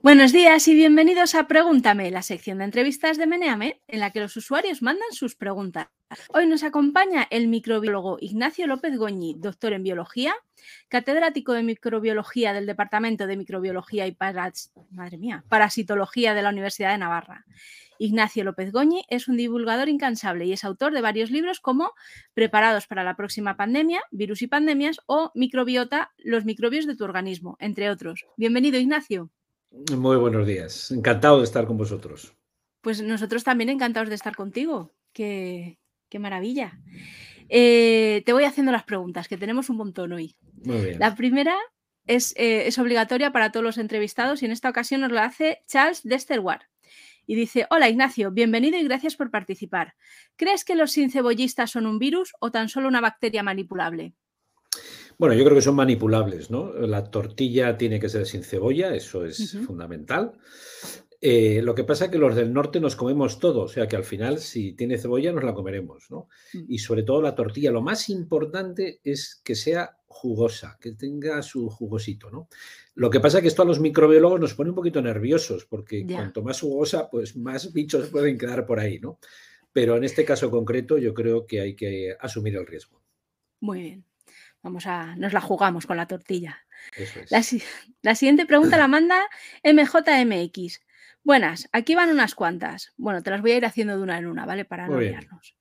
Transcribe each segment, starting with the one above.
Buenos días y bienvenidos a Pregúntame, la sección de entrevistas de Meneame, en la que los usuarios mandan sus preguntas. Hoy nos acompaña el microbiólogo Ignacio López Goñi, doctor en biología, catedrático de microbiología del Departamento de Microbiología y Parasitología de la Universidad de Navarra. Ignacio López Goñi es un divulgador incansable y es autor de varios libros como Preparados para la próxima pandemia, Virus y pandemias o Microbiota, los microbios de tu organismo, entre otros. Bienvenido, Ignacio. Muy buenos días. Encantado de estar con vosotros. Pues nosotros también encantados de estar contigo. Qué, maravilla. Eh, te voy haciendo las preguntas, que tenemos un montón hoy. Muy bien. La primera es, eh, es, obligatoria para todos los entrevistados y en esta ocasión nos lo hace Charles Desterward. Y dice, hola Ignacio, bienvenido y gracias por participar. ¿Crees que los sincebollistas son un virus o tan solo una bacteria manipulable? Bueno, yo creo que son manipulables, ¿no? La tortilla tiene que ser sin cebolla, eso es fundamental. Eh, lo que pasa es que los del norte nos comemos todo, o sea que al final si tiene cebolla nos la comeremos, ¿no? Mm. Y sobre todo la tortilla, lo más importante es que sea jugosa, que tenga su jugosito, ¿no? Lo que pasa es que esto a los microbiólogos nos pone un poquito nerviosos, porque cuanto más jugosa, pues más bichos pueden quedar por ahí, ¿no? Pero en este caso concreto yo creo que hay que asumir el riesgo. Muy bien. Vamos a, nos la jugamos con la tortilla. la, siguiente pregunta la manda MJMX. Buenas, aquí van unas cuantas. Bueno, te las voy a ir haciendo de una en una, ¿vale? Para no olvidarnos.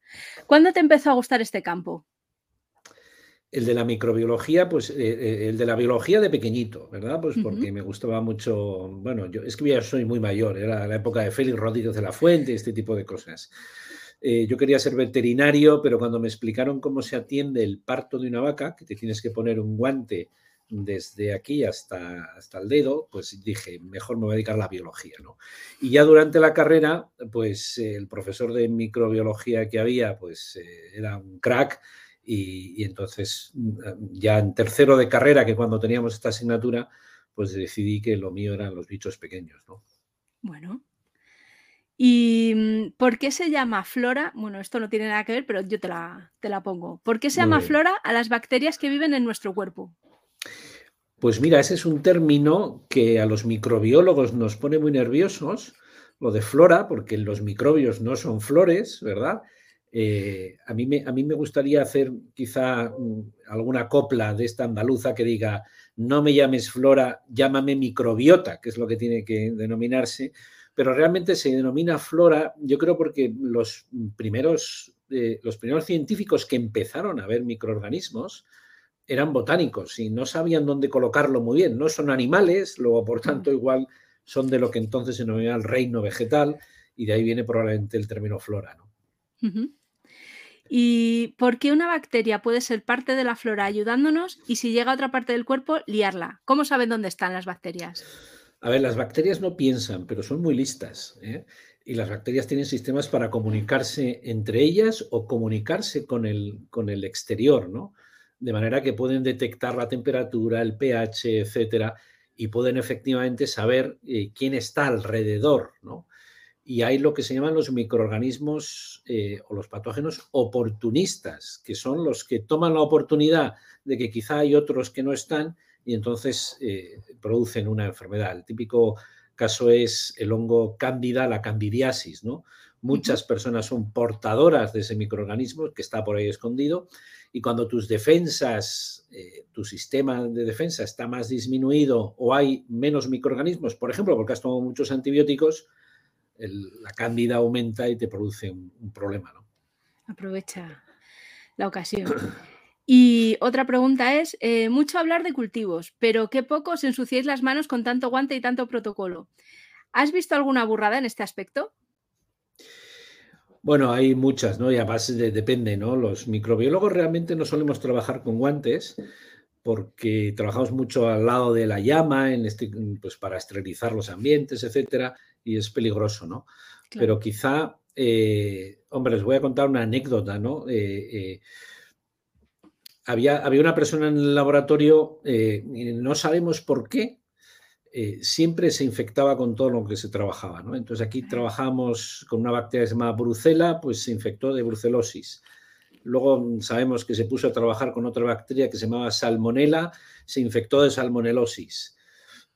¿Cuándo te empezó a gustar este campo? El de la microbiología, pues eh, eh, el de la biología de pequeñito, ¿verdad? Pues porque me gustaba mucho, bueno, yo es que ya soy muy mayor, era la época de Félix Rodríguez de la Fuente, este tipo de cosas. Eh, yo quería ser veterinario, pero cuando me explicaron cómo se atiende el parto de una vaca, que te tienes que poner un guante desde aquí hasta, hasta el dedo, pues dije, mejor me voy a dedicar a la biología, ¿no? Y ya durante la carrera, pues el profesor de microbiología que había, pues eh, era un crack y, y, entonces ya en tercero de carrera, que cuando teníamos esta asignatura, pues decidí que lo mío eran los bichos pequeños, ¿no? Bueno, ¿Y mm, por qué se llama flora? Bueno, esto no tiene nada que ver, pero yo te la, te la pongo. ¿Por qué se llama flora a las bacterias que viven en nuestro cuerpo? Pues mira, ese es un término que a los microbiólogos nos pone muy nerviosos, lo de flora, porque los microbios no son flores, ¿verdad? Eh, a, mí me, a mí me gustaría hacer quizá mm, alguna copla de esta andaluza que diga, no me llames flora, llámame microbiota, que es lo que tiene que denominarse, pero realmente se denomina flora, yo creo porque los primeros, eh, los primeros científicos que empezaron a ver microorganismos eran botánicos y no sabían dónde colocarlo muy bien. No son animales, luego por tanto igual son de lo que entonces se denomina el reino vegetal y de ahí viene probablemente el término flora. ¿Y por qué una bacteria puede ser parte de la flora ayudándonos y si llega a otra parte del cuerpo, liarla? ¿Cómo saben dónde están las bacterias? A ver, las bacterias no piensan, pero son muy listas. ¿eh? Y las bacterias tienen sistemas para comunicarse entre ellas o comunicarse con el, con el exterior, ¿no? De manera que pueden detectar la temperatura, el pH, etcétera, y pueden efectivamente saber eh, quién está alrededor, ¿no? Y hay lo que se llaman los microorganismos eh, o los patógenos oportunistas, que son los que toman la oportunidad de que quizá hay otros que no están y entonces eh, producen una enfermedad. El típico caso es el hongo cándida, la candidiasis, ¿no? Muchas personas son portadoras de ese microorganismo que está por ahí escondido y cuando tus defensas, eh, tu sistema de defensa está más disminuido o hay menos microorganismos, por ejemplo, porque has tomado muchos antibióticos, la cándida aumenta y te produce un, un problema, ¿no? Aprovecha la ocasión. Y otra pregunta es, eh, mucho hablar de cultivos, pero qué poco os ensuciáis las manos con tanto guante y tanto protocolo. ¿Has visto alguna burrada en este aspecto? Bueno, hay muchas, ¿no? Y además depende, ¿no? Los microbiólogos realmente no solemos trabajar con guantes porque trabajamos mucho al lado de la llama, en este, pues para esterilizar los ambientes, etcétera, y es peligroso, ¿no? Pero quizá, eh, hombre, les voy a contar una anécdota, ¿no? Eh, había, una persona en el laboratorio, eh, no sabemos por qué, eh, siempre se infectaba con todo lo que se trabajaba. ¿no? Entonces aquí trabajamos con una bacteria que se llama brucela, pues se infectó de brucelosis. Luego sabemos que se puso a trabajar con otra bacteria que se llamaba salmonella, se infectó de salmonelosis.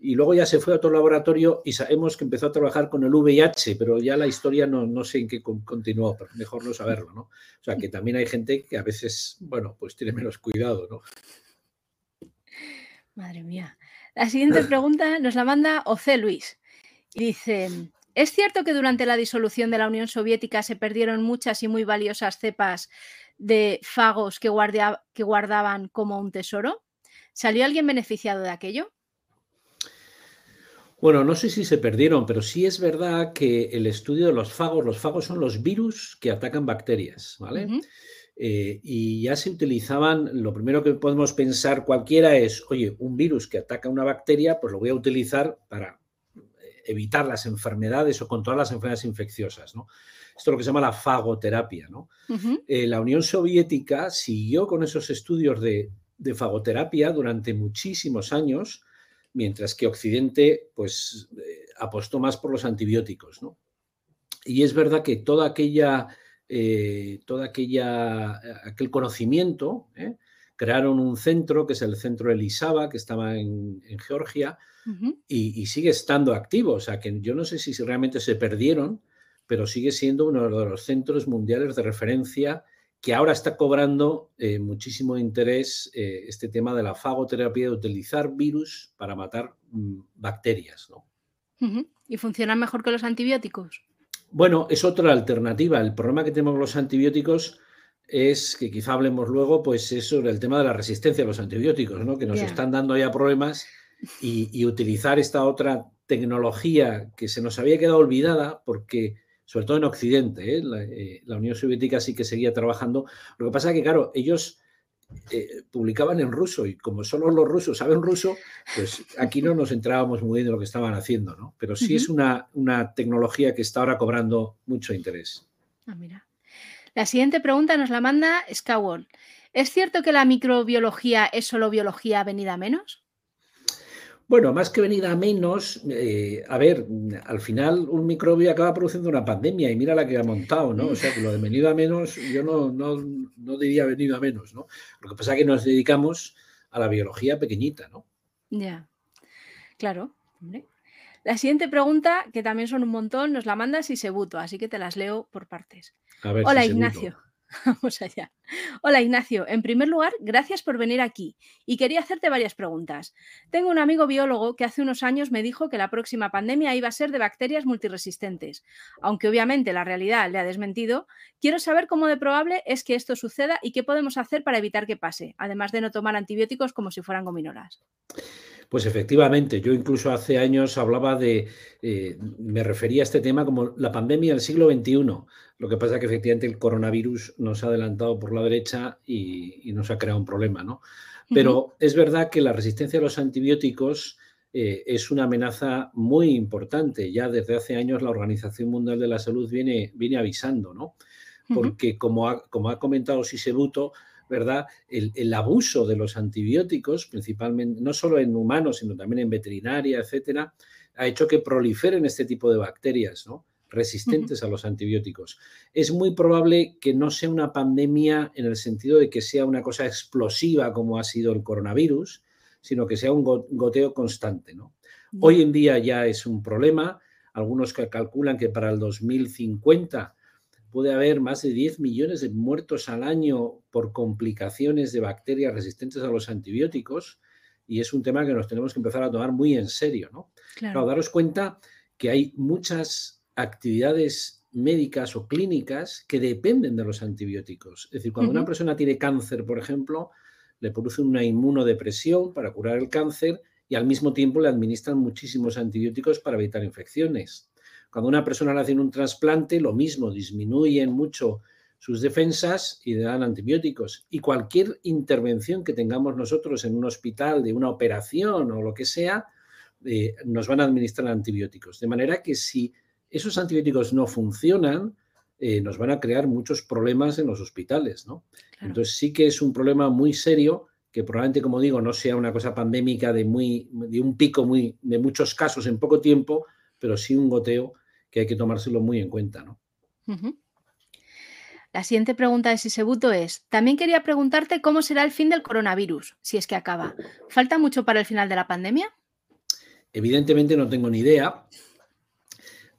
Y luego ya se fue a otro laboratorio y sabemos que empezó a trabajar con el VIH, pero ya la historia no, no sé en qué continuó, pero mejor no saberlo, ¿no? O sea, que también hay gente que a veces, bueno, pues tiene menos cuidado, ¿no? Madre mía. La siguiente pregunta nos la manda Oce Luis. Y dice, ¿es cierto que durante la disolución de la Unión Soviética se perdieron muchas y muy valiosas cepas de fagos que, que guardaban como un tesoro? ¿Salió alguien beneficiado de aquello? Bueno, no sé si se perdieron, pero sí es verdad que el estudio de los fagos, los fagos son los virus que atacan bacterias, ¿vale? Eh, y ya se utilizaban, lo primero que podemos pensar cualquiera es, oye, un virus que ataca una bacteria, pues lo voy a utilizar para eh, evitar las enfermedades o controlar las enfermedades infecciosas, ¿no? Esto es lo que se llama la fagoterapia, ¿no? Eh, la Unión Soviética siguió con esos estudios de, de fagoterapia durante muchísimos años, mientras que Occidente pues, eh, apostó más por los antibióticos. ¿no? Y es verdad que toda aquella, eh, toda aquella aquel conocimiento, ¿eh? crearon un centro, que es el centro Elisaba, que estaba en, Georgia, y, sigue estando activo. O sea, que yo no sé si realmente se perdieron, pero sigue siendo uno de los centros mundiales de referencia que ahora está cobrando eh, muchísimo interés eh, este tema de la fagoterapia, de utilizar virus para matar mm, bacterias. ¿no? ¿Y funcionan mejor que los antibióticos? Bueno, es otra alternativa. El problema que tenemos con los antibióticos es que quizá hablemos luego, pues es sobre el tema de la resistencia a los antibióticos, ¿no? que nos están dando ya problemas y utilizar esta otra tecnología que se nos había quedado olvidada porque sobre todo en Occidente. ¿eh? Eh, la, Unión Soviética sí que seguía trabajando. Lo que pasa es que, claro, ellos eh, publicaban en ruso y como solo los rusos saben ruso, pues aquí no nos entrábamos muy bien de lo que estaban haciendo, ¿no? Pero sí es una, una, tecnología que está ahora cobrando mucho interés. Ah, mira. La siguiente pregunta nos la manda Skyward. ¿Es cierto que la microbiología es solo biología venida menos? Bueno, más que venida a menos, eh, a ver, al final un microbio acaba produciendo una pandemia y mira la que ha montado, ¿no? O sea, que lo de venido a menos, yo no, no, diría venido a menos, ¿no? Lo que pasa es que nos dedicamos a la biología pequeñita, ¿no? Ya, claro. La siguiente pregunta, que también son un montón, nos la manda Sisebuto, así que te las leo por partes. Hola, Ignacio. Vamos allá. Hola Ignacio, en primer lugar, gracias por venir aquí y quería hacerte varias preguntas. Tengo un amigo biólogo que hace unos años me dijo que la próxima pandemia iba a ser de bacterias multiresistentes. Aunque obviamente la realidad le ha desmentido, quiero saber cómo de probable es que esto suceda y qué podemos hacer para evitar que pase, además de no tomar antibióticos como si fueran gominolas. Pues efectivamente, yo incluso hace años hablaba de, eh, me refería a este tema como la pandemia del siglo XXI. Lo que pasa es que efectivamente el coronavirus nos ha adelantado por la derecha y, nos ha creado un problema, ¿no? Pero es verdad que la resistencia a los antibióticos eh, es una amenaza muy importante. Ya desde hace años la Organización Mundial de la Salud viene, viene avisando, ¿no? Porque como ha, como ha comentado Sisebuto, ¿verdad? El, abuso de los antibióticos, principalmente, no solo en humanos, sino también en veterinaria, etcétera, ha hecho que proliferen este tipo de bacterias, ¿no? resistentes a los antibióticos. Es muy probable que no sea una pandemia en el sentido de que sea una cosa explosiva como ha sido el coronavirus, sino que sea un goteo constante. ¿no? Hoy en día ya es un problema. Algunos calculan que para el 2050 puede haber más de 10 millones de muertos al año por complicaciones de bacterias resistentes a los antibióticos y es un tema que nos tenemos que empezar a tomar muy en serio. ¿no? Claro. daros cuenta que hay muchas actividades médicas o clínicas que dependen de los antibióticos. Es decir, cuando una persona tiene cáncer, por ejemplo, le produce una inmunodepresión para curar el cáncer y al mismo tiempo le administran muchísimos antibióticos para evitar infecciones. Cuando una persona le hacen un trasplante, lo mismo, disminuyen mucho sus defensas y le dan antibióticos. Y cualquier intervención que tengamos nosotros en un hospital, de una operación o lo que sea, eh, nos van a administrar antibióticos. De manera que si esos antibióticos no funcionan, eh, nos van a crear muchos problemas en los hospitales. ¿no? Entonces sí que es un problema muy serio que probablemente, como digo, no sea una cosa pandémica de, muy, de un pico muy, de muchos casos en poco tiempo, pero sí un goteo que hay que tomárselo muy en cuenta. ¿no? La siguiente pregunta de Sisebuto es, también quería preguntarte cómo será el fin del coronavirus, si es que acaba. ¿Falta mucho para el final de la pandemia? Evidentemente no tengo ni idea,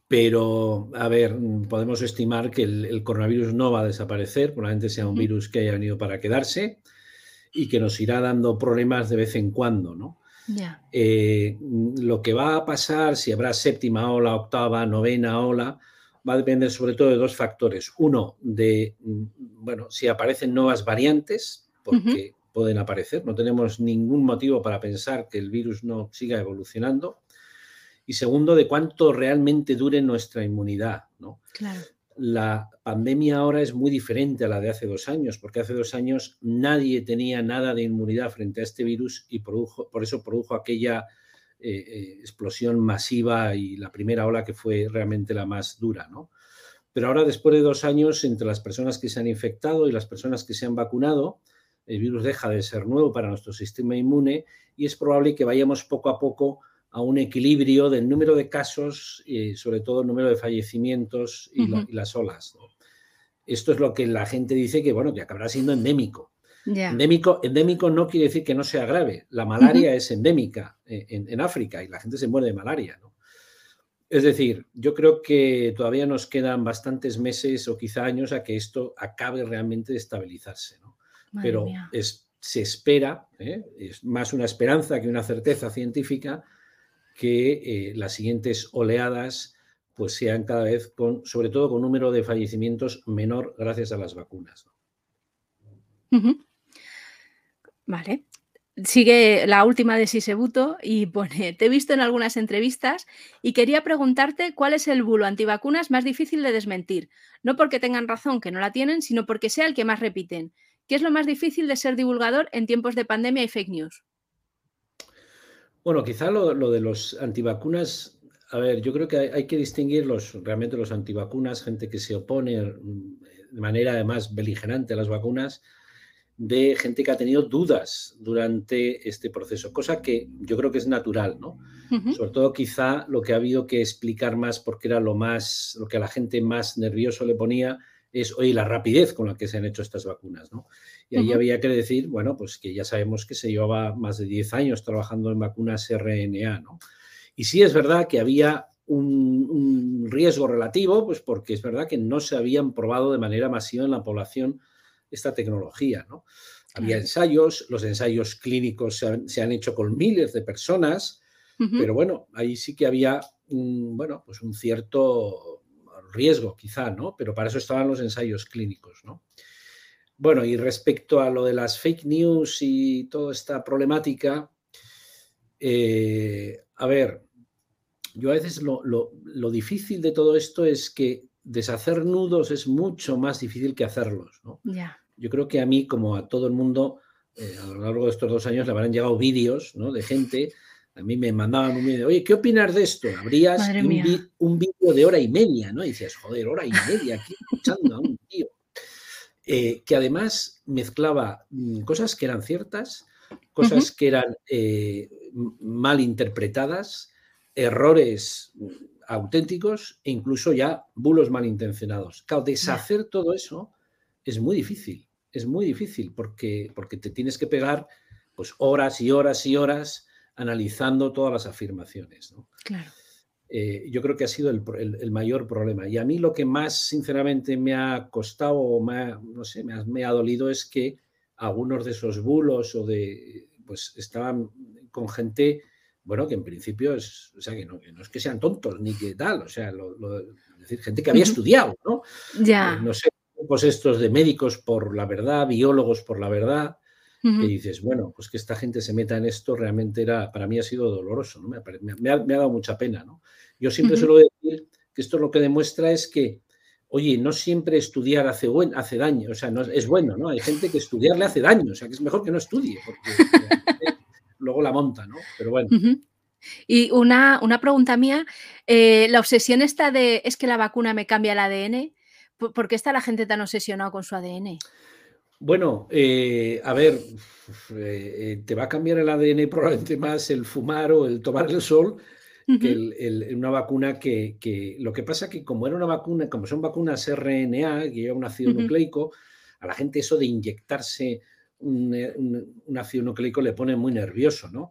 pero a ver, podemos estimar que el, coronavirus no va a desaparecer, probablemente sea un virus que haya venido para quedarse y que nos irá dando problemas de vez en cuando, ¿no? Eh, lo que va a pasar, si habrá séptima ola, octava, novena ola, va a depender sobre todo de dos factores. Uno, de, mm, bueno, si aparecen nuevas variantes, porque pueden aparecer, no tenemos ningún motivo para pensar que el virus no siga evolucionando. Y segundo, de cuánto realmente dure nuestra inmunidad. ¿no? La pandemia ahora es muy diferente a la de hace dos años, porque hace dos años nadie tenía nada de inmunidad frente a este virus y produjo, por eso produjo aquella eh, eh, explosión masiva y la primera ola que fue realmente la más dura, ¿no? Pero ahora, después de dos años, entre las personas que se han infectado y las personas que se han vacunado, el virus deja de ser nuevo para nuestro sistema inmune y es probable que vayamos poco a poco a un equilibrio del número de casos y sobre todo el número de fallecimientos y, las olas. Esto es lo que la gente dice que, bueno, que acabará siendo endémico. Endémico, endémico no quiere decir que no sea grave. La malaria es endémica eh, en, África y la gente se muere de malaria. Es decir, yo creo que todavía nos quedan bastantes meses o quizá años a que esto acabe realmente de estabilizarse. Pero se espera, ¿eh? es más una esperanza que una certeza científica, que eh, las siguientes oleadas pues sean cada vez con, sobre todo con número de fallecimientos menor gracias a las vacunas. Vale. Sigue la última de Sisebuto y pone, te he visto en algunas entrevistas y quería preguntarte cuál es el bulo antivacunas más difícil de desmentir. No porque tengan razón que no la tienen, sino porque sea el que más repiten. ¿Qué es lo más difícil de ser divulgador en tiempos de pandemia y fake news? Bueno, quizá lo, de los antivacunas, a ver, yo creo que hay, que distinguir los, realmente los antivacunas, gente que se opone mm, de manera además beligerante a las vacunas, de gente que ha tenido dudas durante este proceso, cosa que yo creo que es natural, ¿no? Sobre todo quizá lo que ha habido que explicar más porque era lo más, lo que a la gente más nervioso le ponía es, oye, la rapidez con la que se han hecho estas vacunas, ¿no? Y ahí había que decir, bueno, pues que ya sabemos que se llevaba más de 10 años trabajando en vacunas RNA, ¿no? Y sí es verdad que había un, un riesgo relativo, pues porque es verdad que no se habían probado de manera masiva en la población esta tecnología. ¿no? Había ensayos, los ensayos clínicos se han, hecho con miles de personas, pero bueno, ahí sí que había un, bueno, pues un cierto riesgo quizá, ¿no? Pero para eso estaban los ensayos clínicos, ¿no? Bueno, y respecto a lo de las fake news y toda esta problemática, eh, a ver, yo a veces lo, difícil de todo esto es que deshacer nudos es mucho más difícil que hacerlos, ¿no? yo creo que a mí, como a todo el mundo, eh, a lo largo de estos dos años le habrán llegado vídeos ¿no? de gente. A mí me mandaban un vídeo, oye, ¿qué opinas de esto? Habrías un, vídeo de hora y media, ¿no? Y dices, joder, hora y media aquí escuchando a un. Eh, que además mezclaba mm, cosas que eran ciertas, cosas que eran eh, mal interpretadas, errores mm, auténticos e incluso ya bulos malintencionados. Claro, deshacer todo eso es muy difícil es muy difícil porque, porque te tienes que pegar pues, horas y horas y horas analizando todas las afirmaciones. Claro. Eh, yo creo que ha sido el, mayor problema. Y a mí lo que más, sinceramente, me ha costado o me no sé, me ha, dolido es que algunos de esos bulos o de, pues estaban con gente, bueno, que en principio es, o sea, que no, es que sean tontos ni que tal, o sea, decir, gente que había estudiado, ¿no? Ya. Eh, no sé, estos de médicos por la verdad, biólogos por la verdad, que dices, bueno, pues que esta gente se meta en esto realmente era, para mí ha sido doloroso, ¿no? me, ha, dado mucha pena. ¿no? Yo siempre suelo decir que esto lo que demuestra es que, oye, no siempre estudiar hace, buen, hace daño, o sea, no, es bueno, ¿no? Hay gente que estudiar le hace daño, o sea, que es mejor que no estudie, porque luego la monta, ¿no? Pero bueno. Y una, una, pregunta mía, eh, la obsesión esta de es que la vacuna me cambia el ADN, ¿Por qué está la gente tan obsesionada con su ADN? Bueno, eh, a ver, eh, eh, te va a cambiar el ADN probablemente más el fumar o el tomar el sol que una vacuna que, Lo que pasa que como era una vacuna, como son vacunas RNA, que lleva un ácido nucleico, a la gente eso de inyectarse un, ácido nucleico le pone muy nervioso, ¿no?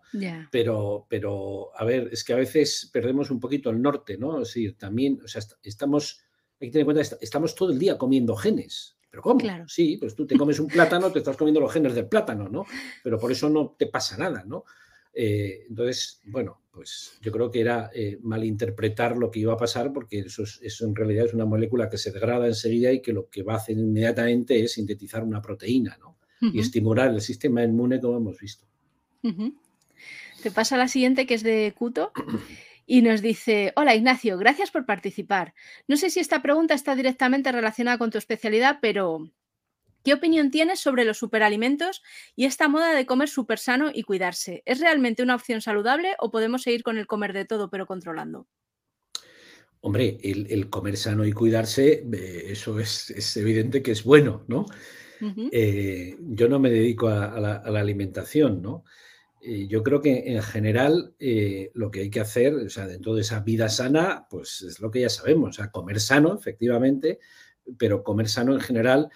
Pero, pero, a ver, es que a veces perdemos un poquito el norte, ¿no? Es decir, también, o sea, estamos, hay que tener en cuenta, estamos todo el día comiendo genes. ¿Pero cómo? Sí, pues tú te comes un plátano, te estás comiendo los genes del plátano, ¿no? Pero por eso no te pasa nada, ¿no? Eh, entonces, bueno, pues yo creo que era eh, malinterpretar lo que iba a pasar porque eso, eso en realidad es una molécula que se degrada enseguida y que lo que va a hacer inmediatamente es sintetizar una proteína, ¿no? y estimular el sistema inmune como hemos visto. Te pasa la siguiente que es de Cuto y nos dice, hola Ignacio, gracias por participar. No sé si esta pregunta está directamente relacionada con tu especialidad, pero ¿qué opinión tienes sobre los superalimentos y esta moda de comer súper sano y cuidarse? ¿Es realmente una opción saludable o podemos seguir con el comer de todo pero controlando? Hombre, el, comer sano y cuidarse, eh, eso es, es, evidente que es bueno, ¿no? Eh, yo no me dedico a, la, alimentación, ¿no? Eh, yo creo que en general eh, lo que hay que hacer, o sea, dentro de esa vida sana, pues es lo que ya sabemos, o sea, comer sano, efectivamente, pero comer sano en general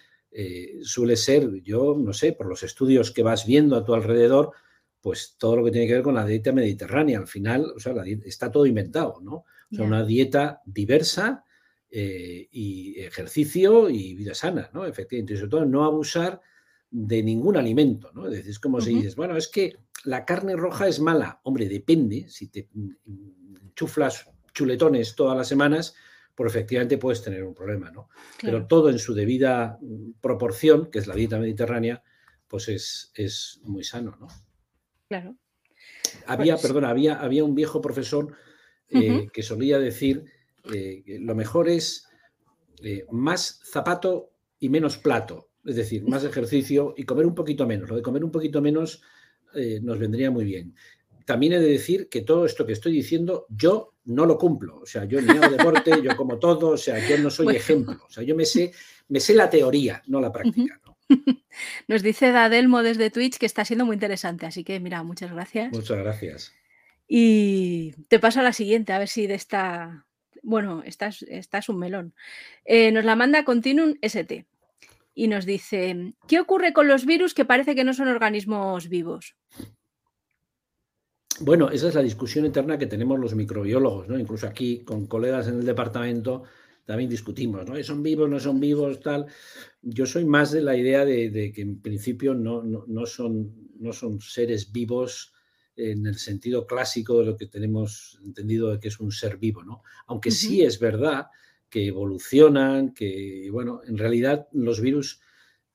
suele ser, yo no sé, por los estudios que vas viendo a tu alrededor, pues todo lo que tiene que ver con la dieta mediterránea. Al final, o sea, está todo inventado, ¿no? O sea, una dieta diversa, eh, y ejercicio y vida sana, ¿no? Efectivamente, y sobre todo no abusar de ningún alimento, ¿no? Es como si dices, bueno, es que la carne roja es mala. Hombre, depende, si te chuflas chuletones todas las semanas, pues efectivamente puedes tener un problema, ¿no? Pero todo en su debida mm, proporción, que es la dieta mediterránea, pues es, es muy sano, ¿no? Claro. Había, pues perdona, había, había un viejo profesor eh, que solía decir eh, lo mejor es eh, más zapato y menos plato, es decir, más ejercicio y comer un poquito menos. Lo de comer un poquito menos eh, nos vendría muy bien. También he de decir que todo esto que estoy diciendo yo no lo cumplo. O sea, yo ni hago deporte, yo como todo, o sea, yo no soy ejemplo. O sea, yo me sé, me sé la teoría, no la práctica. Nos dice Dadelmo desde Twitch que está siendo muy interesante, así que mira, muchas gracias. Muchas gracias. Y te paso a la siguiente, a ver si de esta bueno, esta es, un melón. Eh, nos la manda Continuum ST y nos dice, ¿qué ocurre con los virus que parece que no son organismos vivos? Bueno, esa es la discusión interna que tenemos los microbiólogos, ¿no? Incluso aquí con colegas en el departamento también discutimos, ¿no? ¿Son vivos, no son vivos, tal? Yo soy más de la idea de, que en principio no, no, son, no son seres vivos en el sentido clásico de lo que tenemos entendido de que es un ser vivo, ¿no? Aunque sí es verdad que evolucionan, que, bueno, en realidad los virus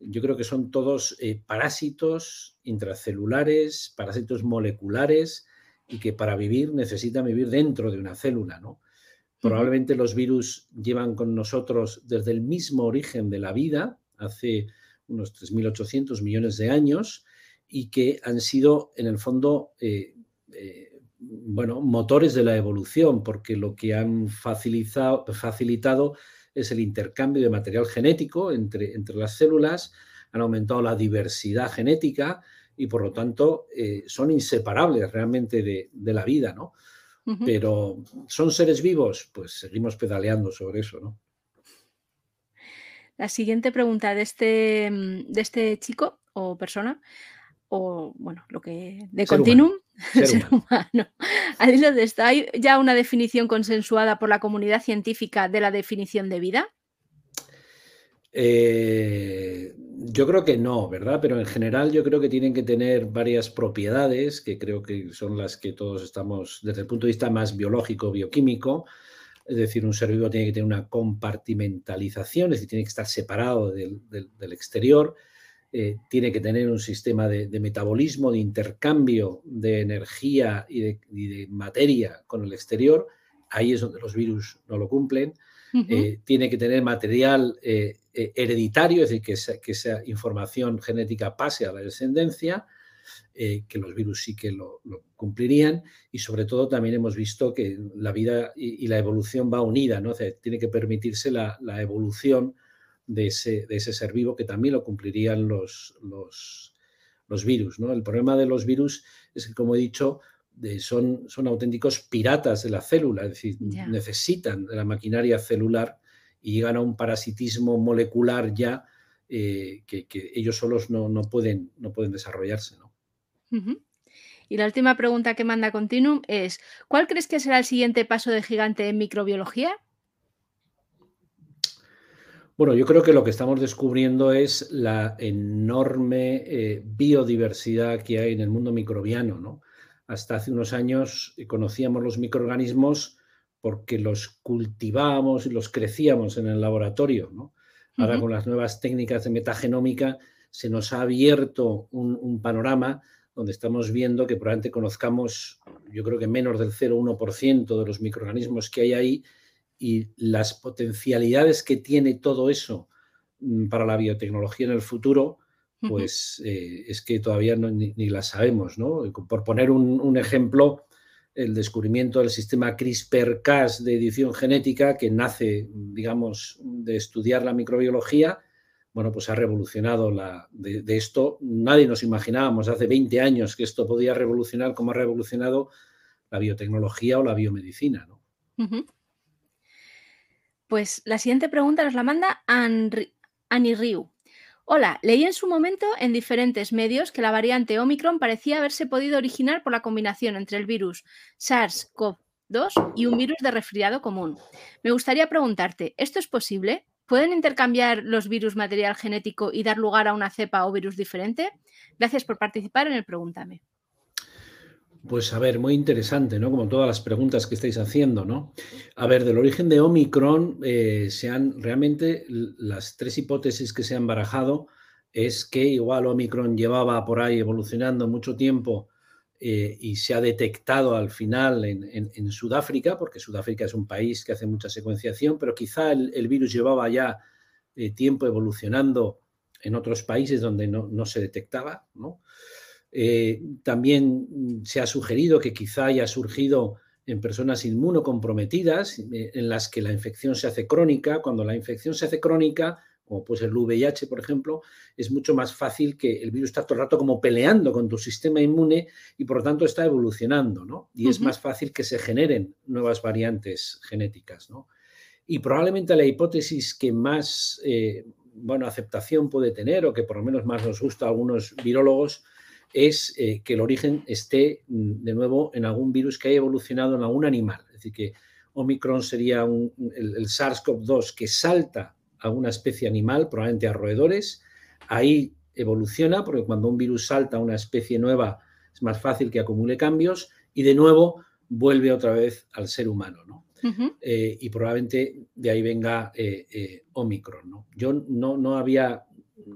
yo creo que son todos eh, parásitos intracelulares, parásitos moleculares y que para vivir necesitan vivir dentro de una célula, ¿no? Probablemente los virus llevan con nosotros desde el mismo origen de la vida, hace unos 3.800 millones de años, y que han sido, en el fondo, eh, eh, bueno, motores de la evolución, porque lo que han facilitado, facilitado es el intercambio de material genético entre, entre las células, han aumentado la diversidad genética y por lo tanto eh, son inseparables realmente de, la vida, ¿no? Pero ¿son seres vivos? Pues seguimos pedaleando sobre eso, ¿no? La siguiente pregunta de este, de este chico o persona o bueno, lo que de continuum, ser, humano. ¿Hay ya una definición consensuada por la comunidad científica de la definición de vida? Eh, yo creo que no, ¿verdad? Pero en general yo creo que tienen que tener varias propiedades, que creo que son las que todos estamos, desde el punto de vista más biológico, bioquímico, es decir, un ser vivo tiene que tener una compartimentalización, es decir, tiene que estar separado del, del exterior, eh, tiene que tener un sistema de, metabolismo, de intercambio de energía y de, materia con el exterior. Ahí es donde los virus no lo cumplen. Eh, tiene que tener material eh, hereditario, es decir, que esa, información genética pase a la descendencia, que los virus sí que lo, cumplirían. Y sobre todo también hemos visto que la vida y, la evolución va unida, ¿no? tiene que permitirse la, la evolución de ese, de ese ser vivo que también lo cumplirían los, los, los virus. ¿no? El problema de los virus es que, como he dicho, son, son auténticos piratas de la célula, es decir, necesitan de la maquinaria celular y llegan a un parasitismo molecular ya eh, que, ellos solos no, pueden, no pueden desarrollarse. ¿no? Y la última pregunta que manda Continuum es, ¿cuál crees que será el siguiente paso de gigante en microbiología? Bueno, yo creo que lo que estamos descubriendo es la enorme eh, biodiversidad que hay en el mundo microbiano. ¿no? Hasta hace unos años conocíamos los microorganismos porque los cultivábamos y los crecíamos en el laboratorio. ¿no? Ahora con las nuevas técnicas de metagenómica se nos ha abierto un panorama donde estamos viendo que probablemente conozcamos, yo creo que menos del 0,1% de los microorganismos que hay ahí y las potencialidades que tiene todo eso mm, para la biotecnología en el futuro, pues eh, es que todavía ni, las sabemos. ¿no? Por poner un, ejemplo, el descubrimiento del sistema CRISPR-Cas de edición genética, que nace, digamos, de estudiar la microbiología, bueno, pues ha revolucionado la, de, esto. Nadie nos imaginábamos hace 20 años que esto podía revolucionar como ha revolucionado la biotecnología o la biomedicina. ¿no? Pues la siguiente pregunta nos la manda Annie Ryu. Hola, leí en su momento en diferentes medios que la variante Omicron parecía haberse podido originar por la combinación entre el virus SARS-CoV-2 y un virus de resfriado común. Me gustaría preguntarte, ¿esto es posible? ¿Pueden intercambiar los virus material genético y dar lugar a una cepa o virus diferente? Gracias por participar en el Pregúntame. Pues a ver, muy interesante, ¿no? Como todas las preguntas que estáis haciendo, ¿no? A ver, del origen de Omicron, eh, se han realmente las tres hipótesis que se han barajado es que igual Omicron llevaba por ahí evolucionando mucho tiempo eh, y se ha detectado al final en, Sudáfrica, porque Sudáfrica es un país que hace mucha secuenciación, pero quizá el, virus llevaba ya eh, tiempo evolucionando en otros países donde no, se detectaba. Eh, también se ha sugerido que quizá haya surgido en personas inmunocomprometidas, en las que la infección se hace crónica. Cuando la infección se hace crónica, como puede ser el VIH, por ejemplo, es mucho más fácil que el virus está todo el rato como peleando con tu sistema inmune y por lo tanto está evolucionando, ¿no? Y es más fácil que se generen nuevas variantes genéticas, ¿no? Y probablemente la hipótesis que más, eh, bueno, aceptación puede tener o que por lo menos más nos gusta a algunos virólogos es eh, que el origen esté mm, de nuevo en algún virus que haya evolucionado en algún animal. Es decir, que Omicron sería el SARS-CoV-2 que salta alguna especie animal, probablemente a roedores. Ahí evoluciona, porque cuando un virus salta a una especie nueva es más fácil que acumule cambios y de nuevo vuelve otra vez al ser humano. ¿no? Eh, y probablemente de ahí venga eh, eh, Omicron. ¿no? Yo no, no, había,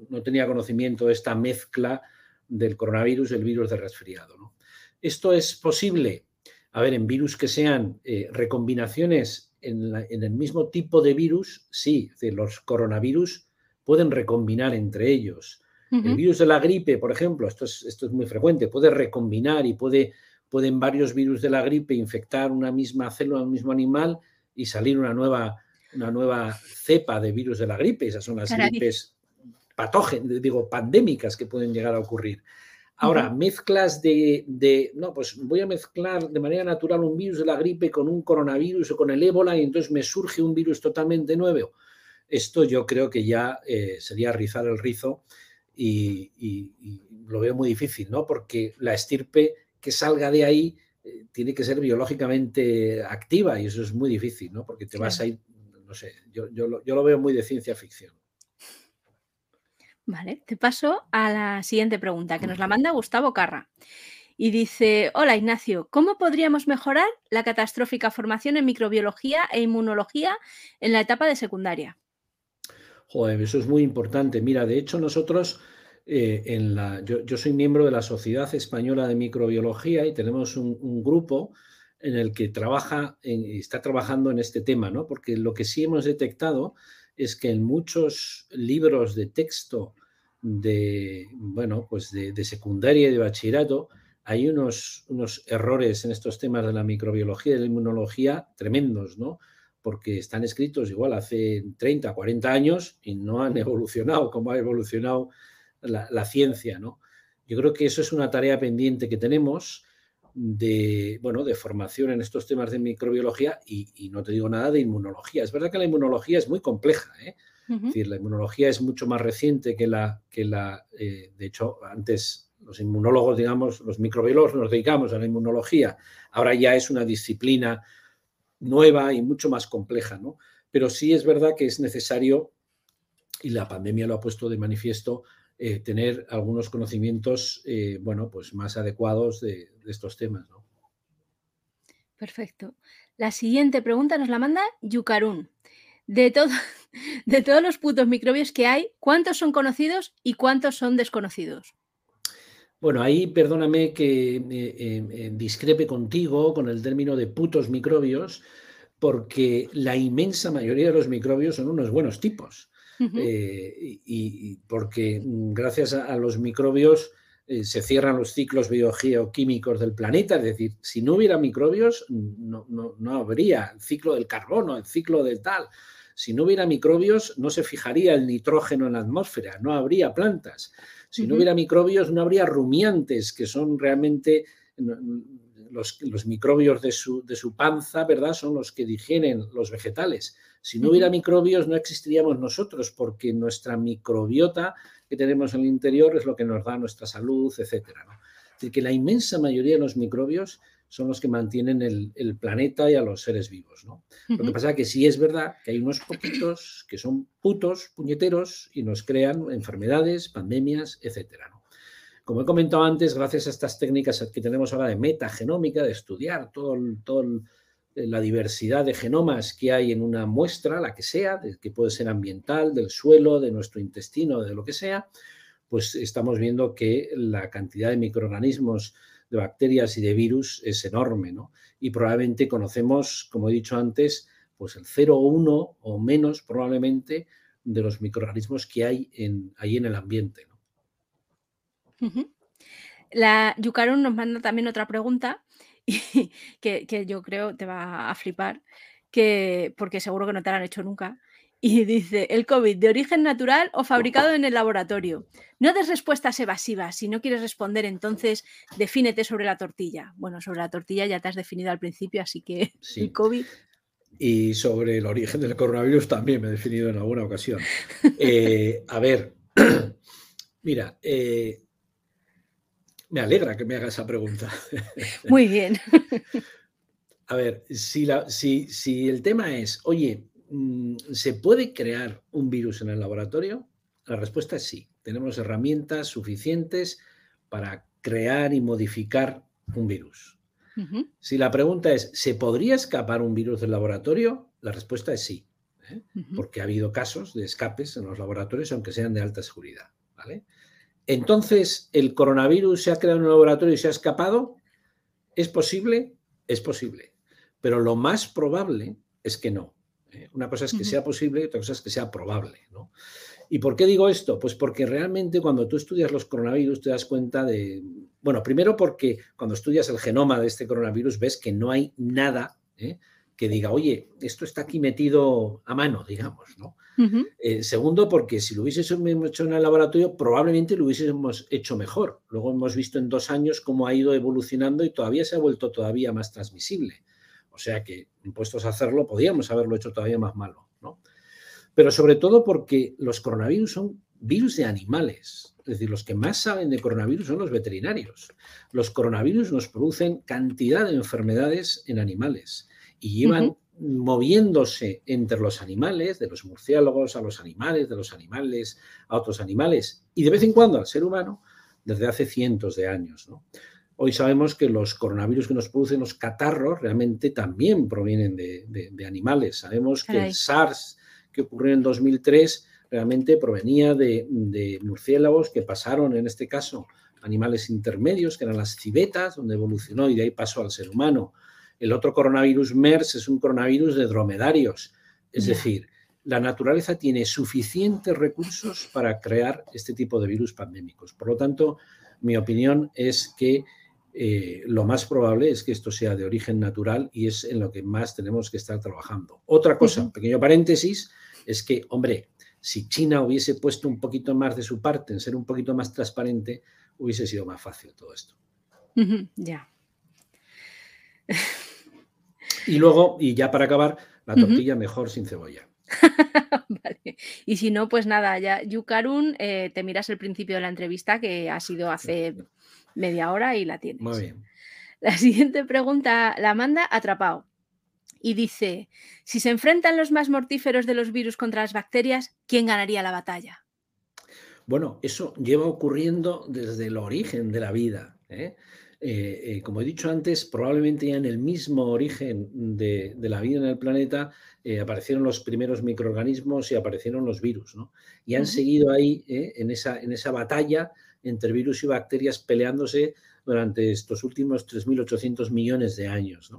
no tenía conocimiento de esta mezcla del coronavirus el virus de resfriado. ¿no? Esto es posible, a ver, en virus que sean recombinaciones en, el mismo tipo de virus, sí, los coronavirus pueden recombinar entre ellos. El virus de la gripe, por ejemplo, esto es, esto es muy frecuente, puede recombinar y puede, pueden varios virus de la gripe infectar una misma célula, un mismo animal y salir una nueva, una nueva cepa de virus de la gripe. Esas son las gripes patógenas, digo, pandémicas que pueden llegar a ocurrir. Ahora, mezclas de, no, pues voy a mezclar de manera natural un virus de la gripe con un coronavirus o con el ébola y entonces me surge un virus totalmente nuevo. Esto yo creo que ya eh, sería rizar el rizo y, lo veo muy difícil, ¿no? Porque la estirpe que salga de ahí eh, tiene que ser biológicamente activa y eso es muy difícil, ¿no? Porque te vas a ir, no sé, yo, yo lo veo muy de ciencia ficción. Vale, te paso a la siguiente pregunta que nos la manda Gustavo Carra. Y dice, hola Ignacio, ¿cómo podríamos mejorar la catastrófica formación en microbiología e inmunología en la etapa de secundaria? Joder, eso es muy importante. Mira, de hecho nosotros, eh, en la, yo, soy miembro de la Sociedad Española de Microbiología y tenemos un, grupo en el que trabaja, está trabajando en este tema, ¿no? Porque lo que sí hemos detectado es que en muchos libros de texto de, bueno, pues de, secundaria y de bachillerato hay unos, unos, errores en estos temas de la microbiología y de la inmunología tremendos, ¿no? Porque están escritos igual hace 30, 40 años y no han evolucionado como ha evolucionado la, ciencia, ¿no? Yo creo que eso es una tarea pendiente que tenemos de, bueno, de formación en estos temas de microbiología y, no te digo nada de inmunología. Es verdad que la inmunología es muy compleja, ¿eh? Es decir, la inmunología es mucho más reciente que la, que la eh, de hecho, antes los inmunólogos, digamos, los microbiólogos nos dedicamos a la inmunología, ahora ya es una disciplina nueva y mucho más compleja, ¿no? Pero sí es verdad que es necesario, y la pandemia lo ha puesto de manifiesto, eh, tener algunos conocimientos, eh, bueno, pues más adecuados de, estos temas, ¿no? Perfecto. La siguiente pregunta nos la manda Yukarun. De, todo, de todos los putos microbios que hay, ¿cuántos son conocidos y cuántos son desconocidos? Bueno, ahí perdóname que eh, discrepe contigo con el término de putos microbios, porque la inmensa mayoría de los microbios son unos buenos tipos. Eh, y, porque mm, gracias a, los microbios eh, se cierran los ciclos biogeoquímicos del planeta, es decir, si no hubiera microbios no, no, habría el ciclo del carbono, el ciclo del tal. Si no hubiera microbios no se fijaría el nitrógeno en la atmósfera, no habría plantas. Si no hubiera microbios no habría rumiantes, que son realmente los, los microbios de su, de su, panza, ¿verdad? Son los que digieren los vegetales. Si no hubiera microbios, no existiríamos nosotros, porque nuestra microbiota que tenemos en el interior es lo que nos da nuestra salud, etc. Es decir, que la inmensa mayoría de los microbios son los que mantienen el, planeta y a los seres vivos. ¿no? Lo que pasa es que sí es verdad que hay unos poquitos que son putos, puñeteros, y nos crean enfermedades, pandemias, etc. Como he comentado antes, gracias a estas técnicas que tenemos ahora de metagenómica, de estudiar todo, la diversidad de genomas que hay en una muestra, la que sea, que puede ser ambiental, del suelo, de nuestro intestino, de lo que sea, pues estamos viendo que la cantidad de microorganismos, de bacterias y de virus es enorme, ¿no? Y probablemente conocemos, como he dicho antes, pues el 0,1 o menos probablemente de los microorganismos que hay en, ahí en el ambiente. ¿no? La Yucaron nos manda también otra pregunta que, yo creo te va a flipar, que, porque seguro que no te la han hecho nunca. Y dice, ¿el COVID de origen natural o fabricado en el laboratorio? No des respuestas evasivas. Si no quieres responder, entonces defínete sobre la tortilla. Bueno, sobre la tortilla ya te has definido al principio, así que el COVID... Y sobre el origen del coronavirus también me he definido en alguna ocasión. Eh, a ver, mira, eh, me alegra que me haga esa pregunta. Muy bien. A ver, si, la, si, si el tema es, oye, mm, ¿se puede crear un virus en el laboratorio? La respuesta es sí. Tenemos herramientas suficientes para crear y modificar un virus. Si la pregunta es, ¿se podría escapar un virus del laboratorio? La respuesta es sí, ¿eh? porque ha habido casos de escapes en los laboratorios, aunque sean de alta seguridad. ¿vale? Entonces, ¿el coronavirus se ha creado en un laboratorio y se ha escapado? ¿Es posible? Es posible. Pero lo más probable es que no. ¿eh? Una cosa es que sea posible y otra cosa es que sea probable. ¿Y por qué digo esto? Pues porque realmente cuando tú estudias los coronavirus te das cuenta de, bueno, primero porque cuando estudias el genoma de este coronavirus ves que no hay nada ¿eh? que diga, oye, esto está aquí metido a mano, digamos, ¿no? Eh, segundo, porque si lo hubiésemos hecho en el laboratorio, probablemente lo hubiésemos hecho mejor. Luego hemos visto en dos años cómo ha ido evolucionando y todavía se ha vuelto todavía más transmisible. O sea que, impuestos a hacerlo, podíamos haberlo hecho todavía más malo, ¿no? Pero sobre todo porque los coronavirus son virus de animales. Es decir, los que más saben de coronavirus son los veterinarios. Los coronavirus nos producen cantidad de enfermedades en animales y llevan moviéndose entre los animales, de los murciélagos a los animales, de los animales a otros animales y de vez en cuando al ser humano desde hace cientos de años. Hoy sabemos que los coronavirus que nos producen los catarros realmente también provienen de, animales. Sabemos que el SARS que ocurrió en 2003 realmente provenía de, de murciélagos que pasaron, en este caso, animales intermedios, que eran las civetas, donde evolucionó y de ahí pasó al ser humano. El otro coronavirus MERS es un coronavirus de dromedarios. Es decir, la naturaleza tiene suficientes recursos para crear este tipo de virus pandémicos. Por lo tanto, mi opinión es que eh, lo más probable es que esto sea de origen natural y es en lo que más tenemos que estar trabajando. Otra cosa, pequeño paréntesis, es que, hombre, si China hubiese puesto un poquito más de su parte en ser un poquito más transparente, hubiese sido más fácil todo esto. Ya. Y luego, y ya para acabar, la tortilla mejor sin cebolla. vale. Y si no, pues nada, ya Yukarun, eh, te miras el principio de la entrevista que ha sido hace media hora y la tienes. Muy bien. La siguiente pregunta la manda Atrapado y dice, si se enfrentan los más mortíferos de los virus contra las bacterias, ¿quién ganaría la batalla? Bueno, eso lleva ocurriendo desde el origen de la vida. ¿eh? Eh, eh, como he dicho antes, probablemente ya en el mismo origen de, la vida en el planeta aparecieron los primeros microorganismos y aparecieron los virus, ¿no? Y han seguido ahí en, esa, en esa batalla entre virus y bacterias peleándose durante estos últimos 3.800 millones de años.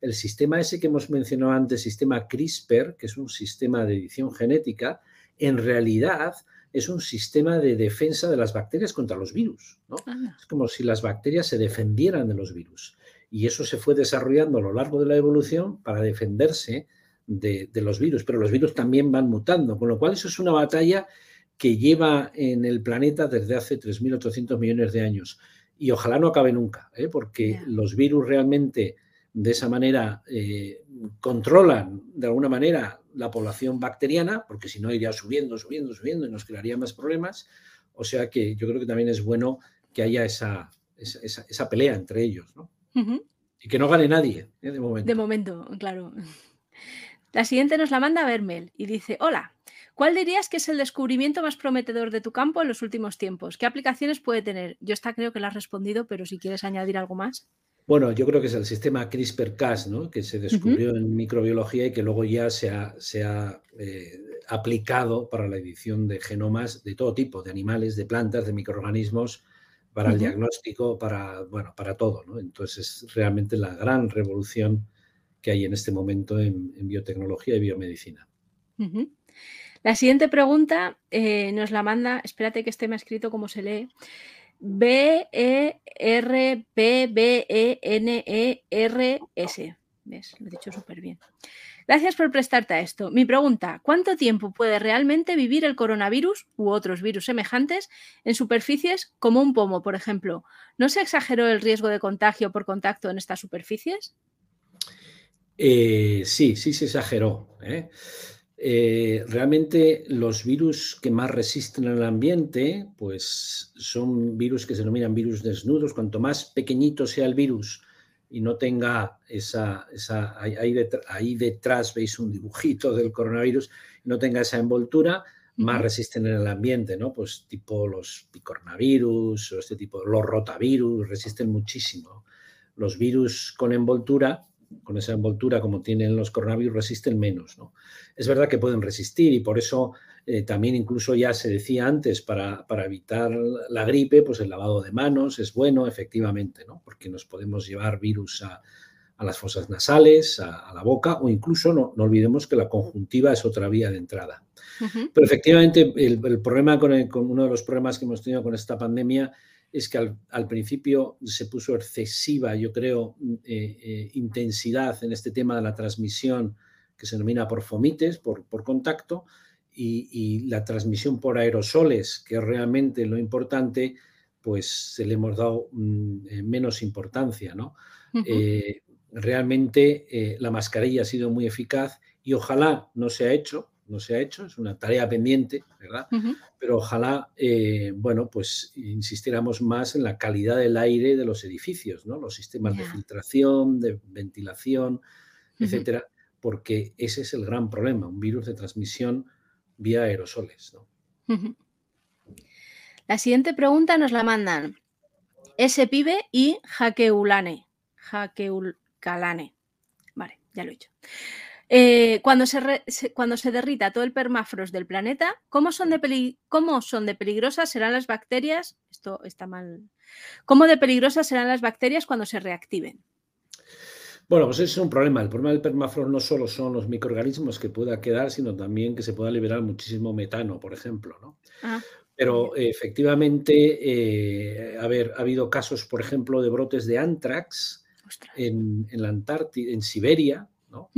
El sistema ese que hemos mencionado antes, sistema CRISPR, que es un sistema de edición genética, en realidad es un sistema de defensa de las bacterias contra los virus. Ah. Es como si las bacterias se defendieran de los virus. Y eso se fue desarrollando a lo largo de la evolución para defenderse de, de los virus. Pero los virus también van mutando, con lo cual eso es una batalla que lleva en el planeta desde hace 3.800 millones de años y ojalá no acabe nunca, ¿eh? porque los virus realmente de esa manera eh, controlan de alguna manera la población bacteriana, porque si no iría subiendo, subiendo, subiendo y nos crearía más problemas. O sea que yo creo que también es bueno que haya esa, esa, pelea entre ellos, ¿no? Y que no gane nadie, ¿eh? de momento. De momento, claro. La siguiente nos la manda Vermel y dice, hola, ¿Cuál dirías que es el descubrimiento más prometedor de tu campo en los últimos tiempos? ¿Qué aplicaciones puede tener? Yo está creo que lo has respondido, pero si quieres añadir algo más. Bueno, yo creo que es el sistema CRISPR-Cas, ¿no? que se descubrió en microbiología y que luego ya se ha, eh, aplicado para la edición de genomas de todo tipo, de animales, de plantas, de microorganismos, para el diagnóstico, para, bueno, para todo. ¿no? Entonces es realmente la gran revolución que hay en este momento en, biotecnología y biomedicina. La siguiente pregunta eh, nos la manda, espérate que esté me escrito como se lee, B-E-R-P-B-E-N-E-R-S. ¿Ves? Lo he dicho súper bien. Gracias por prestarte a esto. Mi pregunta, ¿cuánto tiempo puede realmente vivir el coronavirus u otros virus semejantes en superficies como un pomo, por ejemplo? ¿No se exageró el riesgo de contagio por contacto en estas superficies? Eh, sí, sí se exageró. ¿eh? Eh, realmente los virus que más resisten al ambiente, pues son virus que se denominan virus desnudos. Cuanto más pequeñito sea el virus y no tenga esa, esa ahí, detrás, veis un dibujito del coronavirus, no tenga esa envoltura, más resisten en el ambiente, ¿no? Pues tipo los picornavirus o este tipo, los rotavirus, resisten muchísimo. Los virus con envoltura con esa envoltura como tienen los coronavirus resisten menos. ¿no? Es verdad que pueden resistir y por eso eh, también incluso ya se decía antes, para, evitar la gripe, pues el lavado de manos es bueno, efectivamente, ¿no? porque nos podemos llevar virus a, las fosas nasales, a, la boca o incluso no, no, olvidemos que la conjuntiva es otra vía de entrada. Pero efectivamente el, problema con, con uno de los problemas que hemos tenido con esta pandemia es que al, principio se puso excesiva, yo creo, eh, eh, intensidad en este tema de la transmisión que se denomina por fomites, por, por contacto, y, la transmisión por aerosoles, que es realmente lo importante, pues se le hemos dado mm, eh, menos importancia. ¿no? realmente la mascarilla ha sido muy eficaz y ojalá no se ha hecho, no se ha hecho, es una tarea pendiente, ¿verdad? Pero ojalá, eh, bueno, pues insistiéramos más en la calidad del aire de los edificios, ¿no? Los sistemas de filtración, de ventilación, etcétera, porque ese es el gran problema, un virus de transmisión vía aerosoles, ¿no? La siguiente pregunta nos la mandan ese pibe y Jaqueulane. Jaqueulcalane. Vale, ya lo he hecho. Eh, cuando, se cuando se derrita todo el permafrost del planeta, ¿cómo son, de ¿cómo son de peligrosas serán las bacterias? Esto está mal. ¿Cómo de peligrosas serán las bacterias cuando se reactiven? Bueno, pues ese es un problema. El problema del permafrost no solo son los microorganismos que pueda quedar, sino también que se pueda liberar muchísimo metano, por ejemplo. ¿no? Ah, Pero efectivamente, eh, a ver, ha habido casos, por ejemplo, de brotes de antrax en, en, la Antártida, en Siberia, ¿no?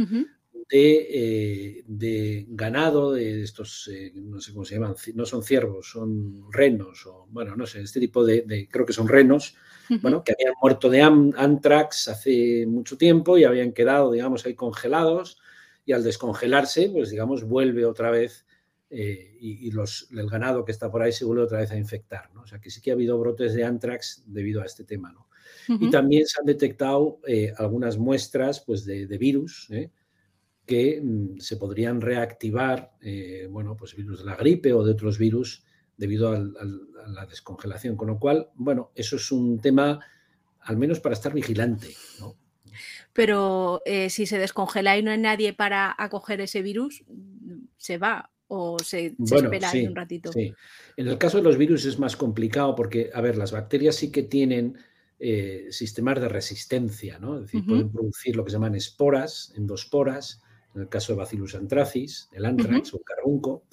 Eh, de, ganado, de estos, eh, no sé cómo se llaman, no son ciervos, son renos, o bueno, no sé, este tipo de, creo que son renos, bueno, que habían muerto de antrax hace mucho tiempo y habían quedado, digamos, ahí congelados y al descongelarse, pues digamos, vuelve otra vez eh, y, los, el ganado que está por ahí se vuelve otra vez a infectar. ¿no? O sea que sí que ha habido brotes de antrax debido a este tema. ¿no? Y también se han detectado eh, algunas muestras pues, de, virus ¿eh? Que mm, se podrían reactivar, bueno, pues virus de la gripe o de otros virus debido a la descongelación. Con lo cual, bueno, eso es un tema al menos para estar vigilante. ¿no? Pero si se descongela y no hay nadie para acoger ese virus, se va o se, espera un ratito? Sí. En el caso de los virus es más complicado porque, a ver, las bacterias sí que tienen eh, sistemas de resistencia, ¿no? Es decir, pueden producir lo que se llaman esporas, endosporas, en el caso de Bacillus anthracis, el anthrax o el carbunco,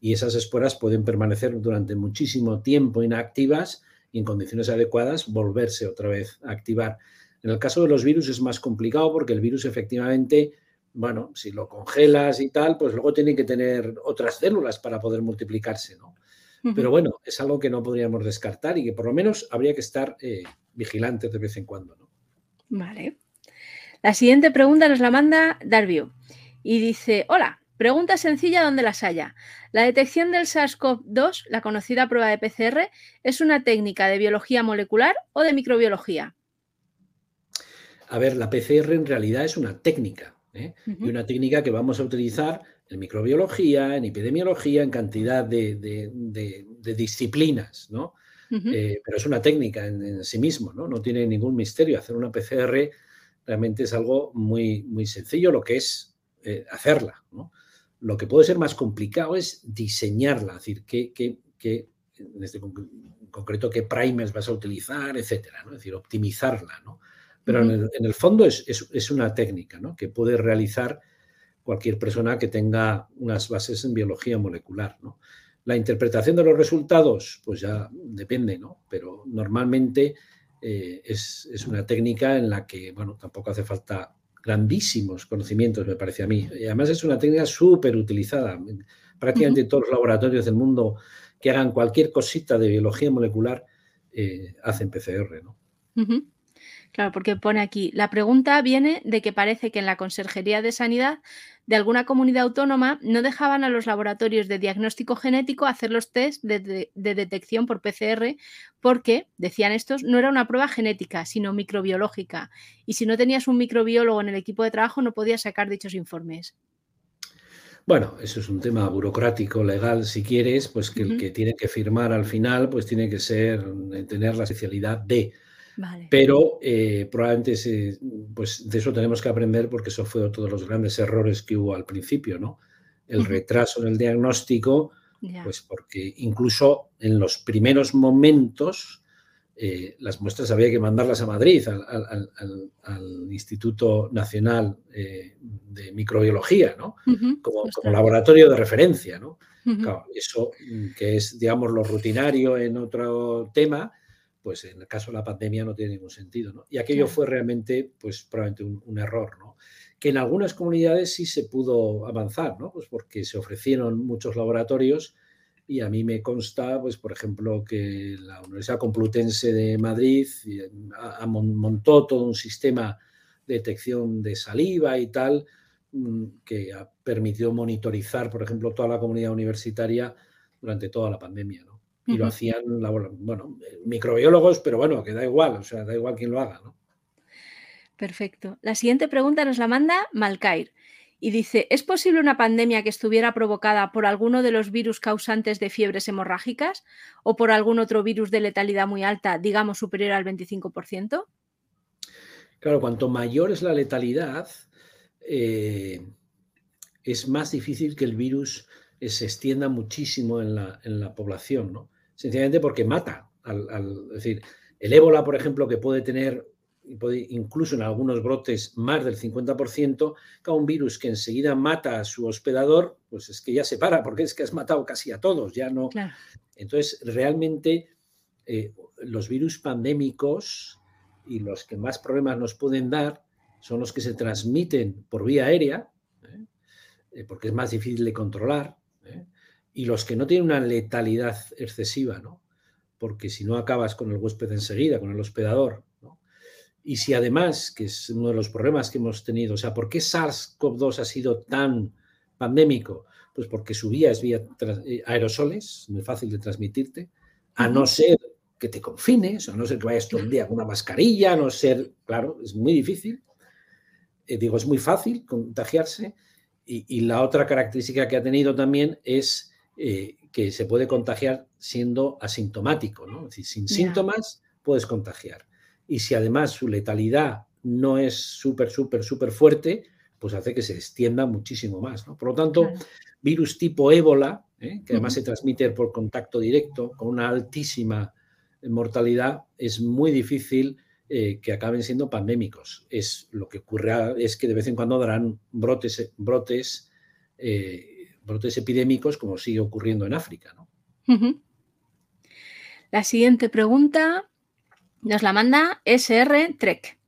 y esas esporas pueden permanecer durante muchísimo tiempo inactivas y en condiciones adecuadas volverse otra vez a activar. En el caso de los virus es más complicado porque el virus efectivamente bueno, si lo congelas y tal, pues luego tienen que tener otras células para poder multiplicarse, ¿no? Pero bueno, es algo que no podríamos descartar y que por lo menos habría que estar eh, vigilantes de vez en cuando, ¿no? Vale. La siguiente pregunta nos la manda Darvio y dice, hola, pregunta sencilla donde las haya. La detección del SARS-CoV-2, la conocida prueba de PCR, ¿es una técnica de biología molecular o de microbiología? A ver, la PCR en realidad es una técnica. ¿eh? y una técnica que vamos a utilizar en microbiología, en epidemiología, en cantidad de, disciplinas, ¿no? Eh, pero es una técnica en, sí mismo, ¿no? No tiene ningún misterio. Hacer una PCR realmente es algo muy, muy sencillo, lo que es eh, hacerla, Lo que puede ser más complicado es diseñarla, es decir, qué, qué, en este concreto qué primers vas a utilizar, etcétera, ¿no? Es decir, optimizarla, ¿no? Pero en, el, fondo es, una técnica que puede realizar cualquier persona que tenga unas bases en biología molecular. La interpretación de los resultados, pues ya depende, ¿no? pero normalmente eh, es, una técnica en la que, bueno, tampoco hace falta grandísimos conocimientos, me parece a mí. Y además es una técnica súper utilizada. Prácticamente todos los laboratorios del mundo que hagan cualquier cosita de biología molecular eh, hacen PCR. ¿no? Claro, porque pone aquí, la pregunta viene de que parece que en la Conserjería de Sanidad de alguna comunidad autónoma no dejaban a los laboratorios de diagnóstico genético hacer los test de, detección por PCR porque, decían estos, no era una prueba genética, sino microbiológica. Y si no tenías un microbiólogo en el equipo de trabajo no podías sacar dichos informes. Bueno, eso es un tema burocrático, legal, si quieres, pues que el que tiene que firmar al final, pues tiene que ser, tener la especialidad de pero eh, probablemente pues de eso tenemos que aprender porque eso fue otro de los grandes errores que hubo al principio, ¿no? El retraso en el diagnóstico, pues porque incluso en los primeros momentos eh, las muestras había que mandarlas a Madrid, al, Instituto Nacional eh, de Microbiología, ¿no? como, laboratorio de referencia, ¿no? Claro, eso mm, que es, digamos, lo rutinario en otro tema, pues en el caso de la pandemia no tiene ningún sentido. ¿no? Y aquello fue realmente, pues probablemente un, error, ¿no? Que en algunas comunidades sí se pudo avanzar, ¿no? Pues porque se ofrecieron muchos laboratorios y a mí me consta, pues por ejemplo, que la Universidad Complutense de Madrid eh, montó todo un sistema de detección de saliva y tal, mm, que permitió monitorizar, por ejemplo, toda la comunidad universitaria durante toda la pandemia. ¿no? Y lo hacían, bueno, microbiólogos, pero bueno, que da igual, o sea, da igual quién lo haga, ¿no? Perfecto. La siguiente pregunta nos la manda Malkair y dice, ¿es posible una pandemia que estuviera provocada por alguno de los virus causantes de fiebres hemorrágicas o por algún otro virus de letalidad muy alta, digamos superior al 25%? Claro, cuanto mayor es la letalidad, eh, es más difícil que el virus se extienda muchísimo en la, en la población, ¿no? Sencillamente porque mata. Al, es decir, el ébola, por ejemplo, que puede tener, puede, incluso en algunos brotes, más del 50%, cada un virus que enseguida mata a su hospedador, pues es que ya se para, porque es que has matado casi a todos, ya no. Entonces, realmente, eh, los virus pandémicos y los que más problemas nos pueden dar son los que se transmiten por vía aérea, ¿eh? Eh, porque es más difícil de controlar y los que no tienen una letalidad excesiva, ¿no? Porque si no acabas con el huésped enseguida, con el hospedador, ¿no? Y si además, que es uno de los problemas que hemos tenido, o sea, ¿por qué SARS-CoV-2 ha sido tan pandémico? Pues porque su vía es vía eh, aerosoles, muy fácil de transmitirte, a no ser que te confines, a no ser que vayas todo el día con una mascarilla, a no ser, claro, es muy difícil. Eh, digo, es muy fácil contagiarse. Y, la otra característica que ha tenido también es eh, que se puede contagiar siendo asintomático, ¿no? Es decir, sin síntomas puedes contagiar. Y si además su letalidad no es súper, súper, súper fuerte, pues hace que se extienda muchísimo más. ¿no? Por lo tanto, virus tipo ébola, ¿eh? que además se transmite por contacto directo, con una altísima mortalidad, es muy difícil eh, que acaben siendo pandémicos. Es lo que ocurre es que de vez en cuando darán brotes, brotes, eh, brotes epidémicos, como sigue ocurriendo en África. La siguiente pregunta nos la manda SR Trek.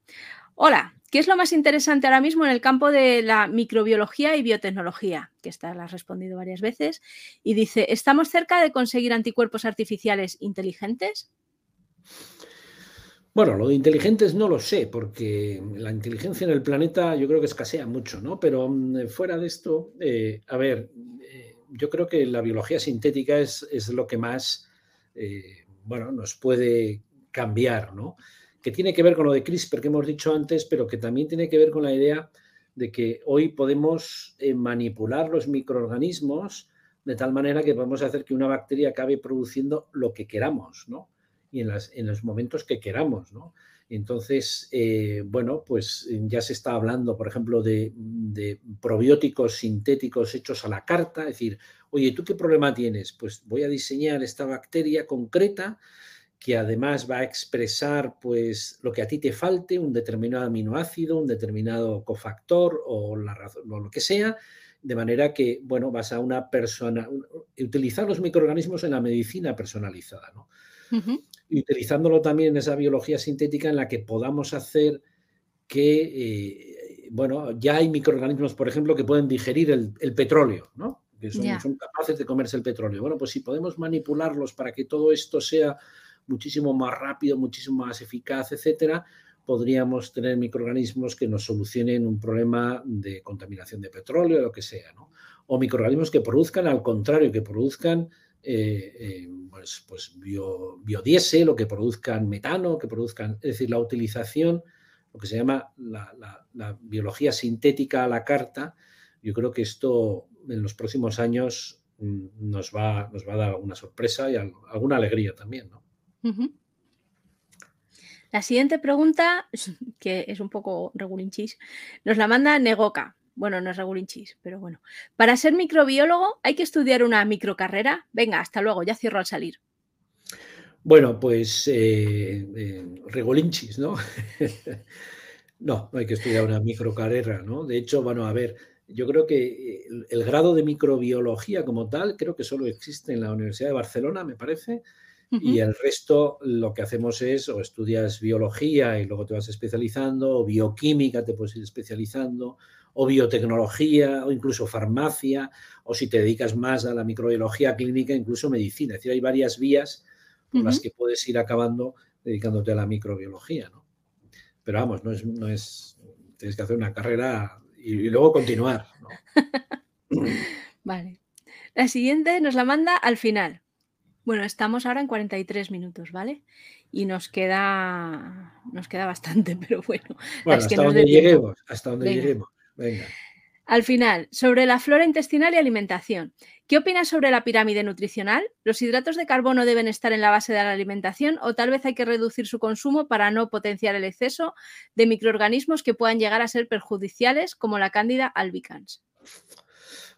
Hola, ¿qué es lo más interesante ahora mismo en el campo de la microbiología y biotecnología? Que esta la has respondido varias veces. Y dice, ¿estamos cerca de conseguir anticuerpos artificiales inteligentes? Bueno, lo de inteligentes no lo sé, porque la inteligencia en el planeta yo creo que escasea mucho, ¿no? Pero mm, fuera de esto, eh, a ver, eh, yo creo que la biología sintética es, es lo que más, eh, bueno, nos puede cambiar, ¿no? Que tiene que ver con lo de CRISPR que hemos dicho antes, pero que también tiene que ver con la idea de que hoy podemos manipular los microorganismos de tal manera que podemos hacer que una bacteria acabe produciendo lo que queramos, ¿no? Y en, los momentos que queramos. Entonces, eh, bueno, pues ya se está hablando, por ejemplo, de, probióticos sintéticos hechos a la carta, es decir, oye, ¿tú qué problema tienes? Pues voy a diseñar esta bacteria concreta que además va a expresar pues lo que a ti te falte, un determinado aminoácido, un determinado cofactor o, la, lo que sea, de manera que, bueno, vas a una persona, utilizar los microorganismos en la medicina personalizada, ¿no? Y utilizándolo también en esa biología sintética en la que podamos hacer que, eh, bueno, ya hay microorganismos, por ejemplo, que pueden digerir el, petróleo, ¿no? Que son, capaces de comerse el petróleo. Bueno, pues si podemos manipularlos para que todo esto sea muchísimo más rápido, muchísimo más eficaz, etcétera, podríamos tener microorganismos que nos solucionen un problema de contaminación de petróleo, lo que sea, ¿no? O microorganismos que produzcan, al contrario, que produzcan eh, eh, pues, pues biodiesel o que produzcan metano, que produzcan, es decir, la utilización, lo que se llama la, biología sintética a la carta, yo creo que esto en los próximos años mm, nos va, nos va a dar alguna sorpresa y alguna alegría también. ¿no? La siguiente pregunta, que es un poco regulinchis, nos la manda Negoca. Bueno, no es regulinchis, pero bueno. Para ser microbiólogo hay que estudiar una microcarrera. Venga, hasta luego, ya cierro al salir. Bueno, pues eh, eh, regulinchis, ¿no? no, no hay que estudiar una microcarrera, ¿no? De hecho, bueno, a ver, yo creo que el, grado de microbiología como tal, creo que solo existe en la Universidad de Barcelona, me parece, y el resto lo que hacemos es o estudias biología y luego te vas especializando, o bioquímica te puedes ir especializando, o biotecnología, o incluso farmacia, o si te dedicas más a la microbiología clínica, incluso medicina. Es decir, hay varias vías por las que puedes ir acabando dedicándote a la microbiología, ¿no? Pero vamos, no es, no es tienes que hacer una carrera y, luego continuar. vale. La siguiente nos la manda al final. Bueno, estamos ahora en 43 minutos, ¿vale? Y nos queda, nos queda bastante, pero bueno. hasta, donde lleguemos, hasta donde lleguemos. Al final, sobre la flora intestinal y alimentación. ¿Qué opinas sobre la pirámide nutricional? ¿Los hidratos de carbono deben estar en la base de la alimentación o tal vez hay que reducir su consumo para no potenciar el exceso de microorganismos que puedan llegar a ser perjudiciales como la cándida albicans?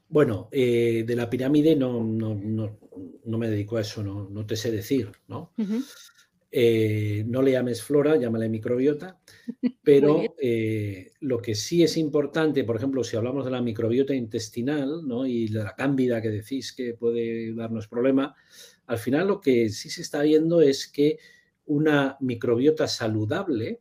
Bueno, eh, de la pirámide no, no, me dedico a eso, no, te sé decir, ¿no? Eh, no le llames flora, llámale microbiota, pero eh, lo que sí es importante, por ejemplo, si hablamos de la microbiota intestinal ¿no? y de la cándida que decís que puede darnos problema, al final lo que sí se está viendo es que una microbiota saludable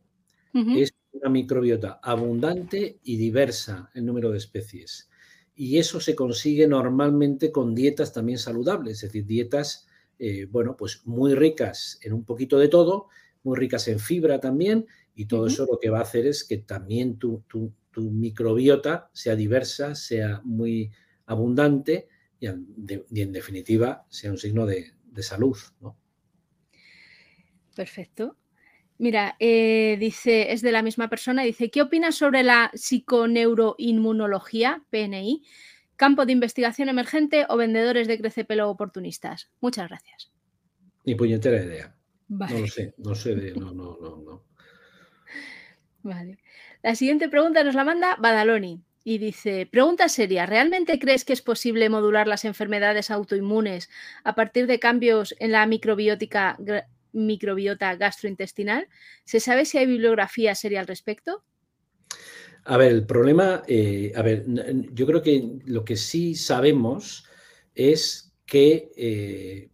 es una microbiota abundante y diversa en número de especies. Y eso se consigue normalmente con dietas también saludables, es decir, dietas eh, bueno, pues muy ricas en un poquito de todo, muy ricas en fibra también, Y todo eso lo que va a hacer es que también tu, microbiota sea diversa, sea muy abundante y, en definitiva sea un signo de, salud. Perfecto. Mira, eh, dice, es de la misma persona, dice, ¿qué opinas sobre la psiconeuroinmunología, PNI, campo de investigación emergente o vendedores de crecepelo oportunistas? Muchas gracias. Ni puñetera idea. No lo sé, no sé de, no, no, no, no. Vale. La siguiente pregunta nos la manda Badaloni y dice, pregunta seria, ¿realmente crees que es posible modular las enfermedades autoinmunes a partir de cambios en la microbiótica microbiota gastrointestinal. ¿Se sabe si hay bibliografía seria al respecto? A ver, el problema, eh, a ver, yo creo que lo que sí sabemos es que eh,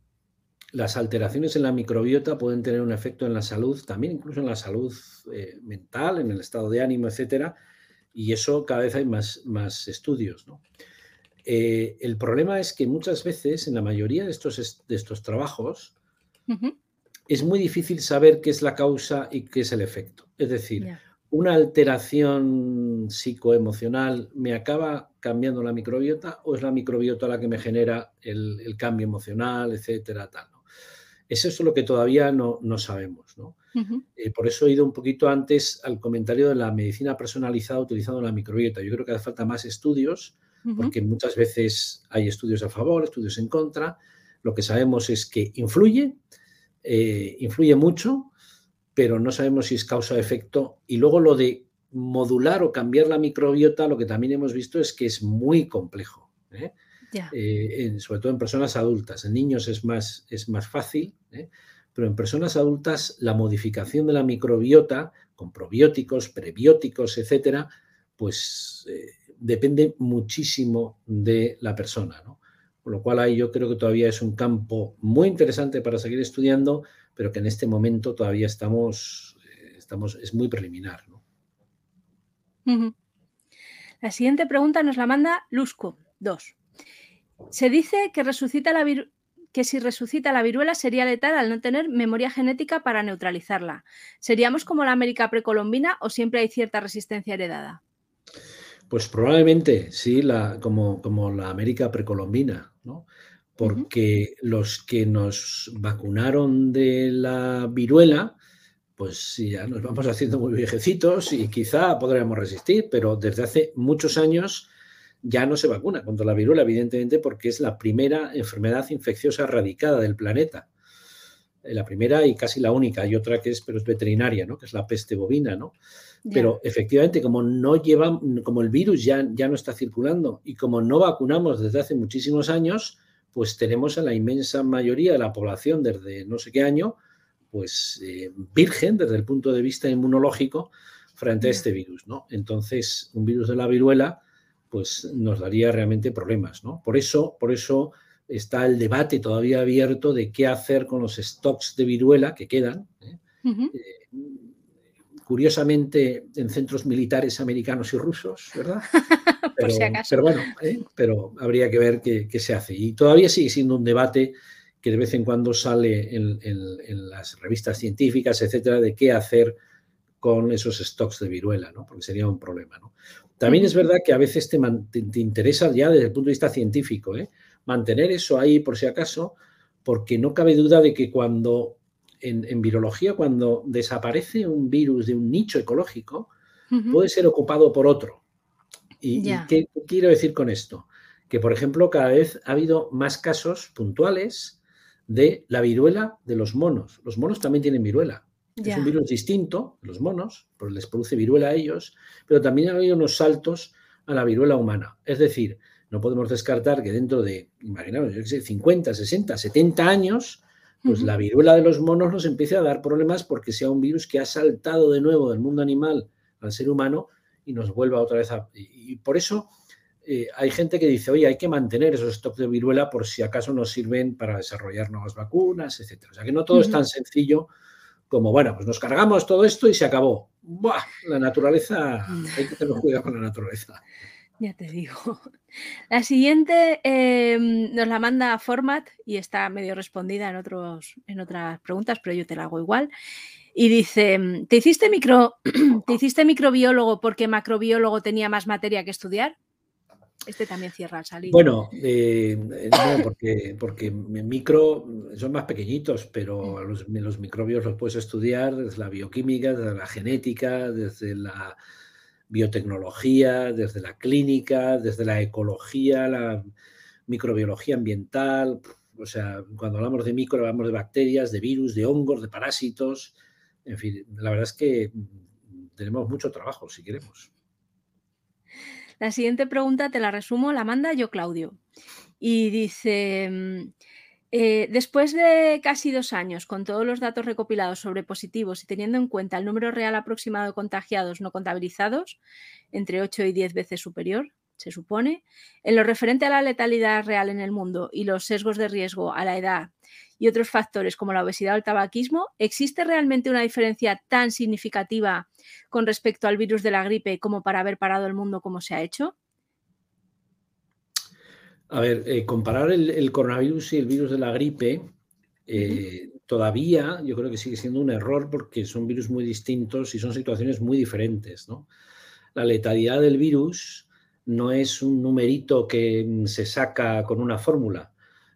las alteraciones en la microbiota pueden tener un efecto en la salud, también incluso en la salud eh, mental, en el estado de ánimo, etcétera, y eso cada vez hay más, más estudios. el problema es que muchas veces, en la mayoría de estos, de estos trabajos, es muy difícil saber qué es la causa y qué es el efecto. Es decir, una alteración psicoemocional me acaba cambiando la microbiota o es la microbiota la que me genera el, cambio emocional, etcétera, tal. Eso es lo que todavía no, sabemos. Eh, por eso he ido un poquito antes al comentario de la medicina personalizada utilizando la microbiota. Yo creo que hace falta más estudios, porque muchas veces hay estudios a favor, estudios en contra. Lo que sabemos es que influye, eh, influye mucho, pero no sabemos si es causa-efecto. Y luego lo de modular o cambiar la microbiota, lo que también hemos visto es que es muy complejo. ¿eh? Eh, sobre todo en personas adultas. En niños es más, es más fácil, pero en personas adultas la modificación de la microbiota con probióticos, prebióticos, etcétera, pues depende muchísimo de la persona. ¿no? Con lo cual ahí yo creo que todavía es un campo muy interesante para seguir estudiando, pero que en este momento todavía estamos, eh, estamos es muy preliminar. La siguiente pregunta nos la manda Lusco 2. Se dice que, resucita la que si resucita la viruela sería letal al no tener memoria genética para neutralizarla. ¿Seríamos como la América precolombina o siempre hay cierta resistencia heredada? Pues probablemente sí, la, como, como la América precolombina, ¿no? Porque los que nos vacunaron de la viruela, pues ya nos vamos haciendo muy viejecitos y quizá podremos resistir, pero desde hace muchos años ya no se vacuna contra la viruela, evidentemente, porque es la primera enfermedad infecciosa erradicada del planeta. La primera y casi la única. Hay otra que es, pero es veterinaria, ¿no? Que es la peste bovina, ¿no? Pero efectivamente, como no lleva, como el virus ya, ya no está circulando y como no vacunamos desde hace muchísimos años, pues tenemos a la inmensa mayoría de la población desde no sé qué año, pues eh, virgen desde el punto de vista inmunológico frente a este virus, ¿no? Entonces, un virus de la viruela, pues nos daría realmente problemas, ¿no? Por eso, por eso está el debate todavía abierto de qué hacer con los stocks de viruela que quedan. ¿eh? Curiosamente en centros militares americanos y rusos, ¿verdad? Pero, bueno, ¿eh? pero habría que ver qué, se hace. Y todavía sigue siendo un debate que de vez en cuando sale en, las revistas científicas, etcétera, de qué hacer con esos stocks de viruela, ¿no? Porque sería un problema, ¿no? También es verdad que a veces te, te, interesa ya desde el punto de vista científico, ¿eh? mantener eso ahí por si acaso, porque no cabe duda de que cuando en, virología, cuando desaparece un virus de un nicho ecológico, puede ser ocupado por otro. ¿Y, qué quiero decir con esto? Que, por ejemplo, cada vez ha habido más casos puntuales de la viruela de los monos. Los monos también tienen viruela. Es un virus distinto, los monos, pues les produce viruela a ellos, pero también ha habido unos saltos a la viruela humana. Es decir, no podemos descartar que dentro de, imaginaos, yo sé, 50, 60, 70 años, pues la viruela de los monos nos empiece a dar problemas porque sea un virus que ha saltado de nuevo del mundo animal al ser humano y nos vuelva otra vez a... Y, por eso eh, hay gente que dice, oye, hay que mantener esos stocks de viruela por si acaso nos sirven para desarrollar nuevas vacunas, etc. O sea que no todo es tan sencillo como, bueno, pues nos cargamos todo esto y se acabó. ¡Buah! La naturaleza, hay que tener cuidado con la naturaleza. Ya te digo. La siguiente em, nos la manda Format y está medio respondida en, otros, en otras preguntas, pero yo te la hago igual. Y dice, mm, ¿te hiciste, micro, ¿te hiciste microbiólogo porque macrobiólogo tenía más materia que estudiar? Este también cierra al salir. Bueno, eh, no, porque, porque micro son más pequeñitos, pero mm. los, los, microbios los puedes estudiar desde la bioquímica, desde la genética, desde la biotecnología, desde la clínica, desde la ecología, la microbiología ambiental. O sea, cuando hablamos de micro, hablamos de bacterias, de virus, de hongos, de parásitos. En fin, la verdad es que tenemos mucho trabajo, si queremos. La siguiente pregunta te la resumo, la manda yo, Claudio. Y dice, mm, eh, después de casi dos años, con todos los datos recopilados sobre positivos y teniendo en cuenta el número real aproximado de contagiados no contabilizados, entre 8 y 10 veces superior, se supone, en lo referente a la letalidad real en el mundo y los sesgos de riesgo a la edad y otros factores como la obesidad o el tabaquismo, ¿existe realmente una diferencia tan significativa con respecto al virus de la gripe como para haber parado el mundo como se ha hecho? A ver, eh, comparar el, coronavirus y el virus de la gripe eh, todavía yo creo que sigue siendo un error porque son virus muy distintos y son situaciones muy diferentes. La letalidad del virus no es un numerito que se saca con una fórmula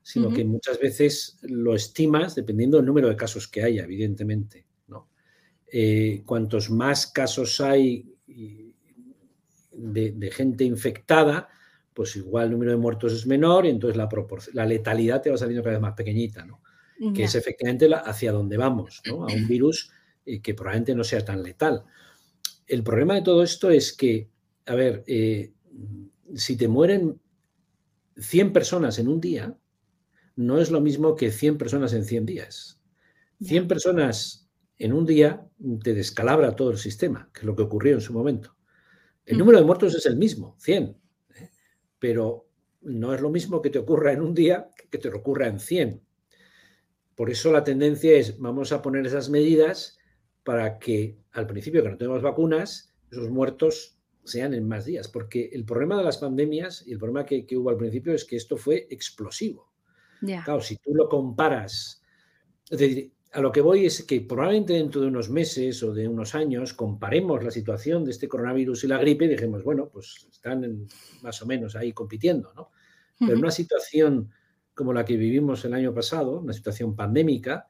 sino que muchas veces lo estimas dependiendo del número de casos que haya, evidentemente. ¿no? Eh, cuantos más casos hay de, gente infectada, pues igual el número de muertos es menor y entonces la, la letalidad te va saliendo cada vez más pequeñita, ¿no? que es efectivamente hacia donde vamos, ¿no? a un virus eh, que probablemente no sea tan letal. El problema de todo esto es que, a ver, eh, si te mueren 100 personas en un día, no es lo mismo que 100 personas en 100 días. 100 personas en un día te descalabra todo el sistema, que es lo que ocurrió en su momento. El mm. número de muertos es el mismo, 100, ¿eh? Pero no es lo mismo que te ocurra en un día que te ocurra en 100. Por eso la tendencia es, vamos a poner esas medidas para que al principio que no tenemos vacunas, esos muertos sean en más días, porque el problema de las pandemias y el problema que hubo al principio es que esto fue explosivo. Claro, si tú lo comparas, a lo que voy es que probablemente dentro de unos meses o de unos años comparemos la situación de este coronavirus y la gripe y dijimos, bueno, pues están más o menos ahí compitiendo, ¿no? Pero una situación como la que vivimos el año pasado, una situación pandémica,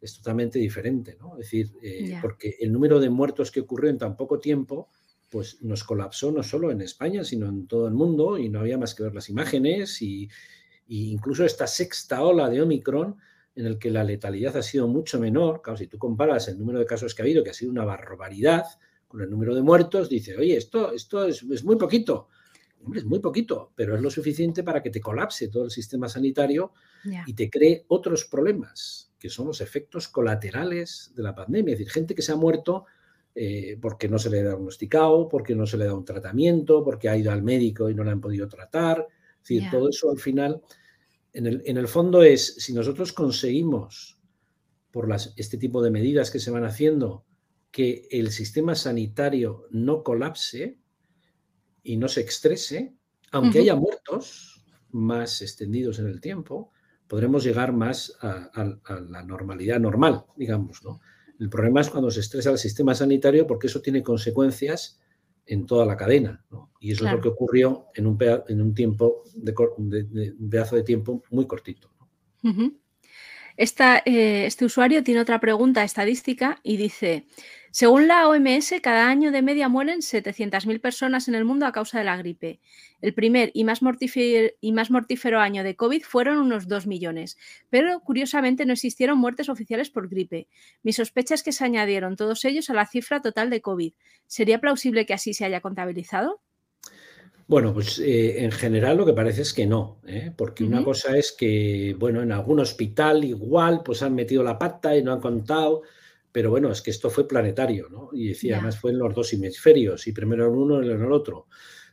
es totalmente diferente, ¿no? Es decir, eh, porque el número de muertos que ocurrió en tan poco tiempo, pues nos colapsó no solo en España, sino en todo el mundo y no había más que ver las imágenes y, incluso esta sexta ola de Omicron, en el que la letalidad ha sido mucho menor, claro, si tú comparas el número de casos que ha habido, que ha sido una barbaridad, con el número de muertos, dice, oye, esto, esto es, muy poquito. Hombre, es muy poquito, pero es lo suficiente para que te colapse todo el sistema sanitario y te cree otros problemas, que son los efectos colaterales de la pandemia. Es decir, gente que se ha muerto eh, porque no se le ha diagnosticado, porque no se le da un tratamiento, porque ha ido al médico y no le han podido tratar, decir, todo eso al final, en el, fondo es, si nosotros conseguimos, por las, este tipo de medidas que se van haciendo, que el sistema sanitario no colapse y no se estrese, aunque haya muertos más extendidos en el tiempo, podremos llegar más a, a, la normalidad normal, digamos. ¿no? El problema es cuando se estresa el sistema sanitario porque eso tiene consecuencias en toda la cadena. Y eso es lo que ocurrió en un, en un tiempo, de, un pedazo de tiempo muy cortito. Eh, este usuario tiene otra pregunta estadística y dice, según la OMS, cada año de media mueren 700.000 personas en el mundo a causa de la gripe. El primer y más, y más mortífero año de COVID fueron unos 2 millones, pero curiosamente no existieron muertes oficiales por gripe. Mi sospecha es que se añadieron todos ellos a la cifra total de COVID. ¿Sería plausible que así se haya contabilizado? Bueno, pues eh, en general lo que parece es que no, ¿eh? porque una cosa es que, bueno, en algún hospital igual pues han metido la pata y no han contado, pero bueno, es que esto fue planetario, ¿no? Y decía, además fue en los dos hemisferios, y primero en uno y en el otro.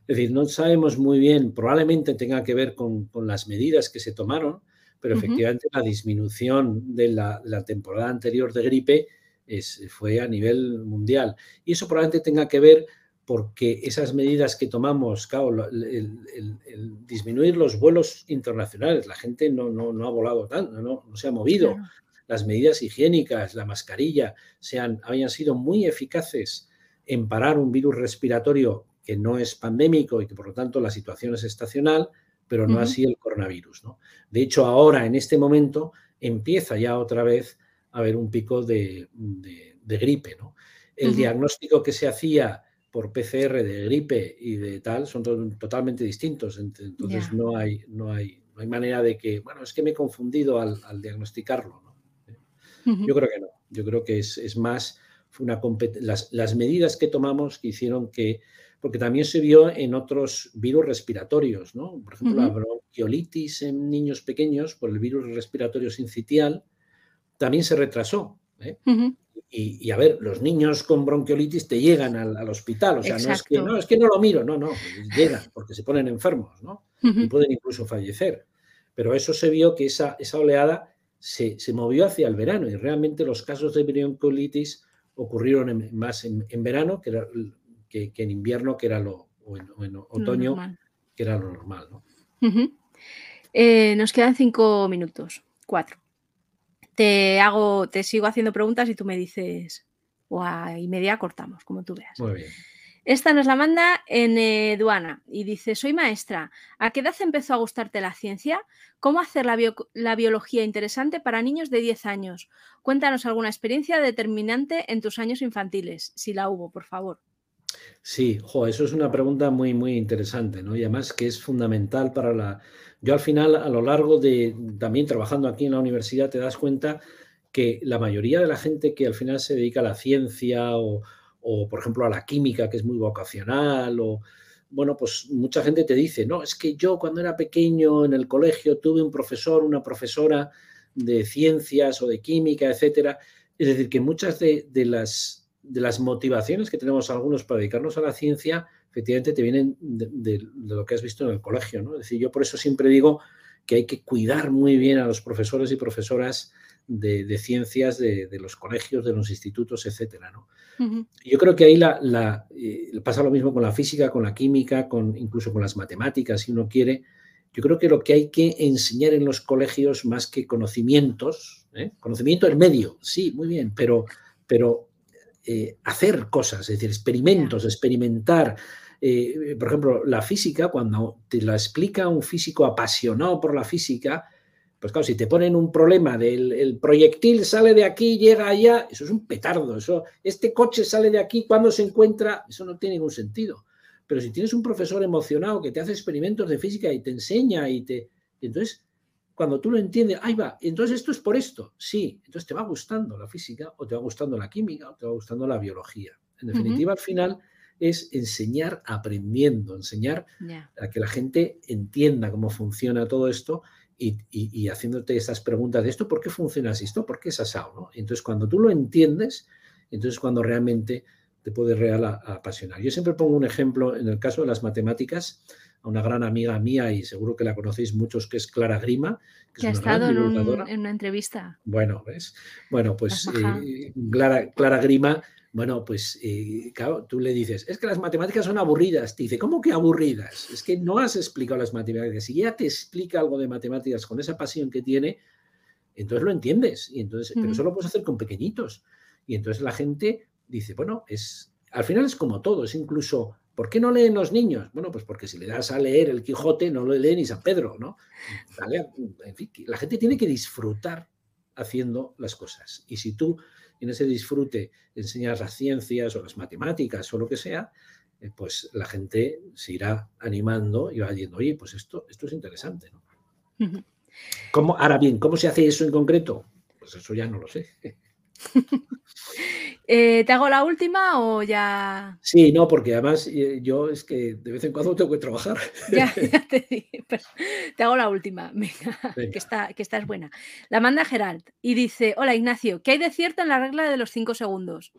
Es decir, no sabemos muy bien, probablemente tenga que ver con, las medidas que se tomaron, pero efectivamente la disminución de la, temporada anterior de gripe es, fue a nivel mundial. Y eso probablemente tenga que ver porque esas medidas que tomamos, claro, el, disminuir los vuelos internacionales, la gente no, no, ha volado tanto, no, se ha movido. las medidas higiénicas, la mascarilla, sean, hayan sido muy eficaces en parar un virus respiratorio que no es pandémico y que por lo tanto la situación es estacional, pero no así el coronavirus. ¿no? De hecho, ahora, en este momento, empieza ya otra vez a haber un pico de, gripe. ¿no? El diagnóstico que se hacía por PCR de gripe y de tal son totalmente distintos. Entonces no, hay, no, hay, no hay manera de que, bueno, es que me he confundido al, diagnosticarlo. Yo creo que no. Yo creo que es, es más una las, las medidas que tomamos que hicieron que porque también se vio en otros virus respiratorios, ¿no? Por ejemplo, la bronquiolitis en niños pequeños por el virus respiratorio sincitial también se retrasó. ¿eh? Y, a ver, los niños con bronquiolitis te llegan al, hospital, o sea, no es, que, no es que no lo miro, no, no, llegan porque se ponen enfermos, ¿no? Y pueden incluso fallecer. Pero eso se vio que esa, esa oleada se, se, movió hacia el verano y realmente los casos de bronquiolitis ocurrieron más en, en verano, que era que, en invierno, que era lo, o en, otoño, que era lo normal. ¿no? Eh, nos quedan cinco minutos, cuatro. Te hago, te sigo haciendo preguntas y tú me dices, o a y media cortamos, como tú veas. Muy bien. Esta nos la manda en eh, Duana y dice, soy maestra. ¿A qué edad empezó a gustarte la ciencia? ¿Cómo hacer la, la, biología interesante para niños de 10 años? Cuéntanos alguna experiencia determinante en tus años infantiles, si la hubo, por favor. Sí, eso es una pregunta muy, muy interesante, ¿no? Y además que es fundamental para la... Yo al final, a lo largo de también trabajando aquí en la universidad, te das cuenta que la mayoría de la gente que al final se dedica a la ciencia o, por ejemplo, a la química, que es muy vocacional, o, bueno, pues mucha gente te dice, no, es que yo cuando era pequeño en el colegio tuve un profesor, una profesora de ciencias o de química, etcétera. Es decir, que muchas de las de las motivaciones que tenemos algunos para dedicarnos a la ciencia, efectivamente te vienen de, lo que has visto en el colegio. ¿no? Es decir, yo por eso siempre digo que hay que cuidar muy bien a los profesores y profesoras de, ciencias de, los colegios, de los institutos, etcétera. ¿no? Yo creo que ahí la, eh, pasa lo mismo con la física, con la química, con, incluso con las matemáticas, si uno quiere. Yo creo que lo que hay que enseñar en los colegios, más que conocimientos, ¿eh? conocimiento el medio, sí, muy bien, pero, pero eh, hacer cosas, es decir, experimentos, experimentar. Eh, por ejemplo, la física, cuando te la explica un físico apasionado por la física, pues claro, si te ponen un problema del el proyectil sale de aquí, llega allá, eso es un petardo. Eso, este coche sale de aquí, cuando se encuentra, eso no tiene ningún sentido. Pero si tienes un profesor emocionado que te hace experimentos de física y te enseña y te. Entonces, cuando tú lo entiendes, ahí va, entonces esto es por esto, sí, entonces te va gustando la física o te va gustando la química o te va gustando la biología. En definitiva, al final es enseñar aprendiendo, enseñar a que la gente entienda cómo funciona todo esto y, haciéndote esas preguntas de esto, ¿por qué funciona así? ¿Esto por qué es asado? ¿no? Entonces, cuando tú lo entiendes, entonces cuando realmente te puede real apasionar. Yo siempre pongo un ejemplo en el caso de las matemáticas, a una gran amiga mía y seguro que la conocéis muchos, que es Clara Grima. Que, ha estado en, una entrevista. Bueno, ¿ves? Bueno, pues eh, Clara, Clara, Grima, bueno, pues eh, claro, tú le dices, es que las matemáticas son aburridas. Te dice, ¿cómo que aburridas? Es que no has explicado las matemáticas. Si ella te explica algo de matemáticas con esa pasión que tiene, entonces lo entiendes. Y entonces, Pero eso lo puedes hacer con pequeñitos. Y entonces la gente dice, bueno, es, al final es como todo, es incluso ¿Por qué no leen los niños? Bueno, pues porque si le das a leer el Quijote, no lo leen ni San Pedro, ¿no? En fin, la gente tiene que disfrutar haciendo las cosas. Y si tú en ese disfrute enseñas las ciencias o las matemáticas o lo que sea, eh, pues la gente se irá animando y va diciendo, oye, pues esto, esto es interesante, ¿no? ¿Cómo, ahora bien, ¿cómo se hace eso en concreto? Pues eso ya no lo sé. Eh, ¿Te hago la última o ya...? Sí, no, porque además eh, yo es que de vez en cuando tengo que trabajar. Ya, te digo, te hago la última, Que, está, que esta es buena. La manda Gerald y dice, hola Ignacio, ¿qué hay de cierto en la regla de los cinco segundos?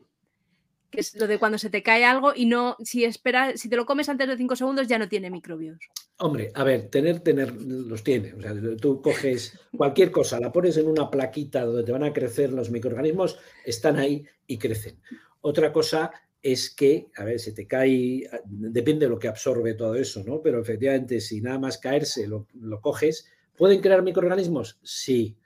Es lo de cuando se te cae algo y no, si esperas, si te lo comes antes de cinco segundos ya no tiene microbios. Hombre, a ver, tener, tener, los tiene. O sea, tú coges cualquier cosa, la pones en una plaquita donde te van a crecer los microorganismos, están ahí y crecen. Otra cosa es que, a ver, se te cae, depende de lo que absorbe todo eso, ¿no? Pero efectivamente, si nada más caerse lo, lo coges, ¿pueden crear microorganismos? Sí,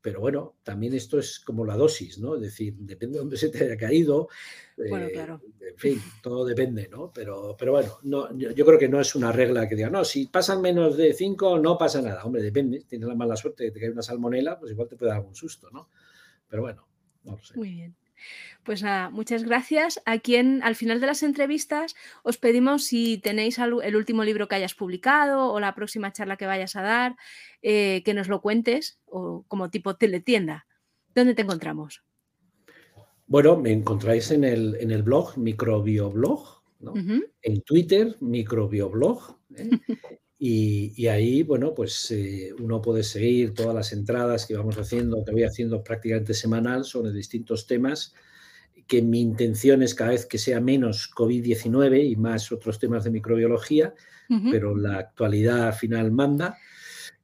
pero bueno, también esto es como la dosis, ¿no? Es decir, depende de dónde se te haya caído. Bueno, claro. En fin, todo depende, ¿no? Pero, pero bueno, no, yo, creo que no es una regla que diga, no, si pasan menos de 5 no pasa nada. Hombre, depende. Tienes la mala suerte de que te cae una salmonela, pues igual te puede dar algún susto, ¿no? Pero bueno, no lo sé. Muy bien. Pues nada, muchas gracias. Aquí en, al final de las entrevistas os pedimos si tenéis el último libro que hayas publicado o la próxima charla que vayas a dar, eh, que nos lo cuentes o como tipo teletienda. ¿Dónde te encontramos? Bueno, me encontráis en el, en el blog, microbioblog, ¿no? en Twitter, microbioblog. ¿eh? Y, ahí, bueno, pues eh, uno puede seguir todas las entradas que vamos haciendo, que voy haciendo prácticamente semanal sobre distintos temas, que mi intención es cada vez que sea menos COVID-19 y más otros temas de microbiología, pero la actualidad final manda.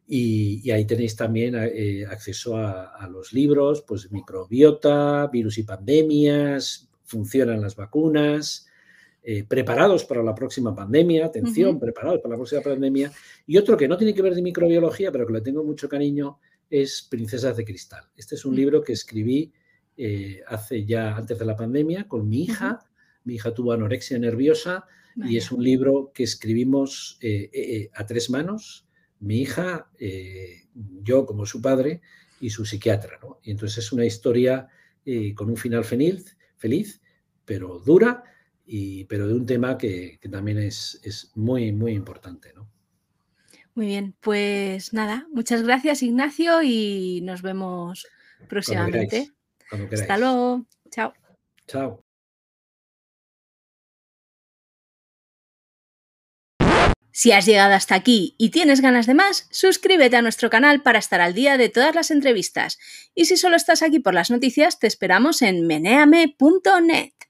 Y, ahí tenéis también eh, acceso a, a, los libros, pues microbiota, virus y pandemias, funcionan las vacunas, eh, preparados para la próxima pandemia, atención, preparados para la próxima pandemia. Y otro que no tiene que ver de microbiología, pero que le tengo mucho cariño, es Princesas de Cristal. Este es un mm. libro que escribí eh, hace ya antes de la pandemia con mi hija. Mi hija tuvo anorexia nerviosa y es un libro que escribimos eh, a tres manos, mi hija, yo como su padre y su psiquiatra. Y entonces es una historia con un final feliz, feliz pero dura pero de un tema que, también es, es, muy, muy importante. ¿no? Muy bien, pues nada, muchas gracias Ignacio y nos vemos próximamente. Hasta luego. Chao. Chao. Si has llegado hasta aquí y tienes ganas de más, suscríbete a nuestro canal para estar al día de todas las entrevistas. Y si solo estás aquí por las noticias, te esperamos en meneame.net.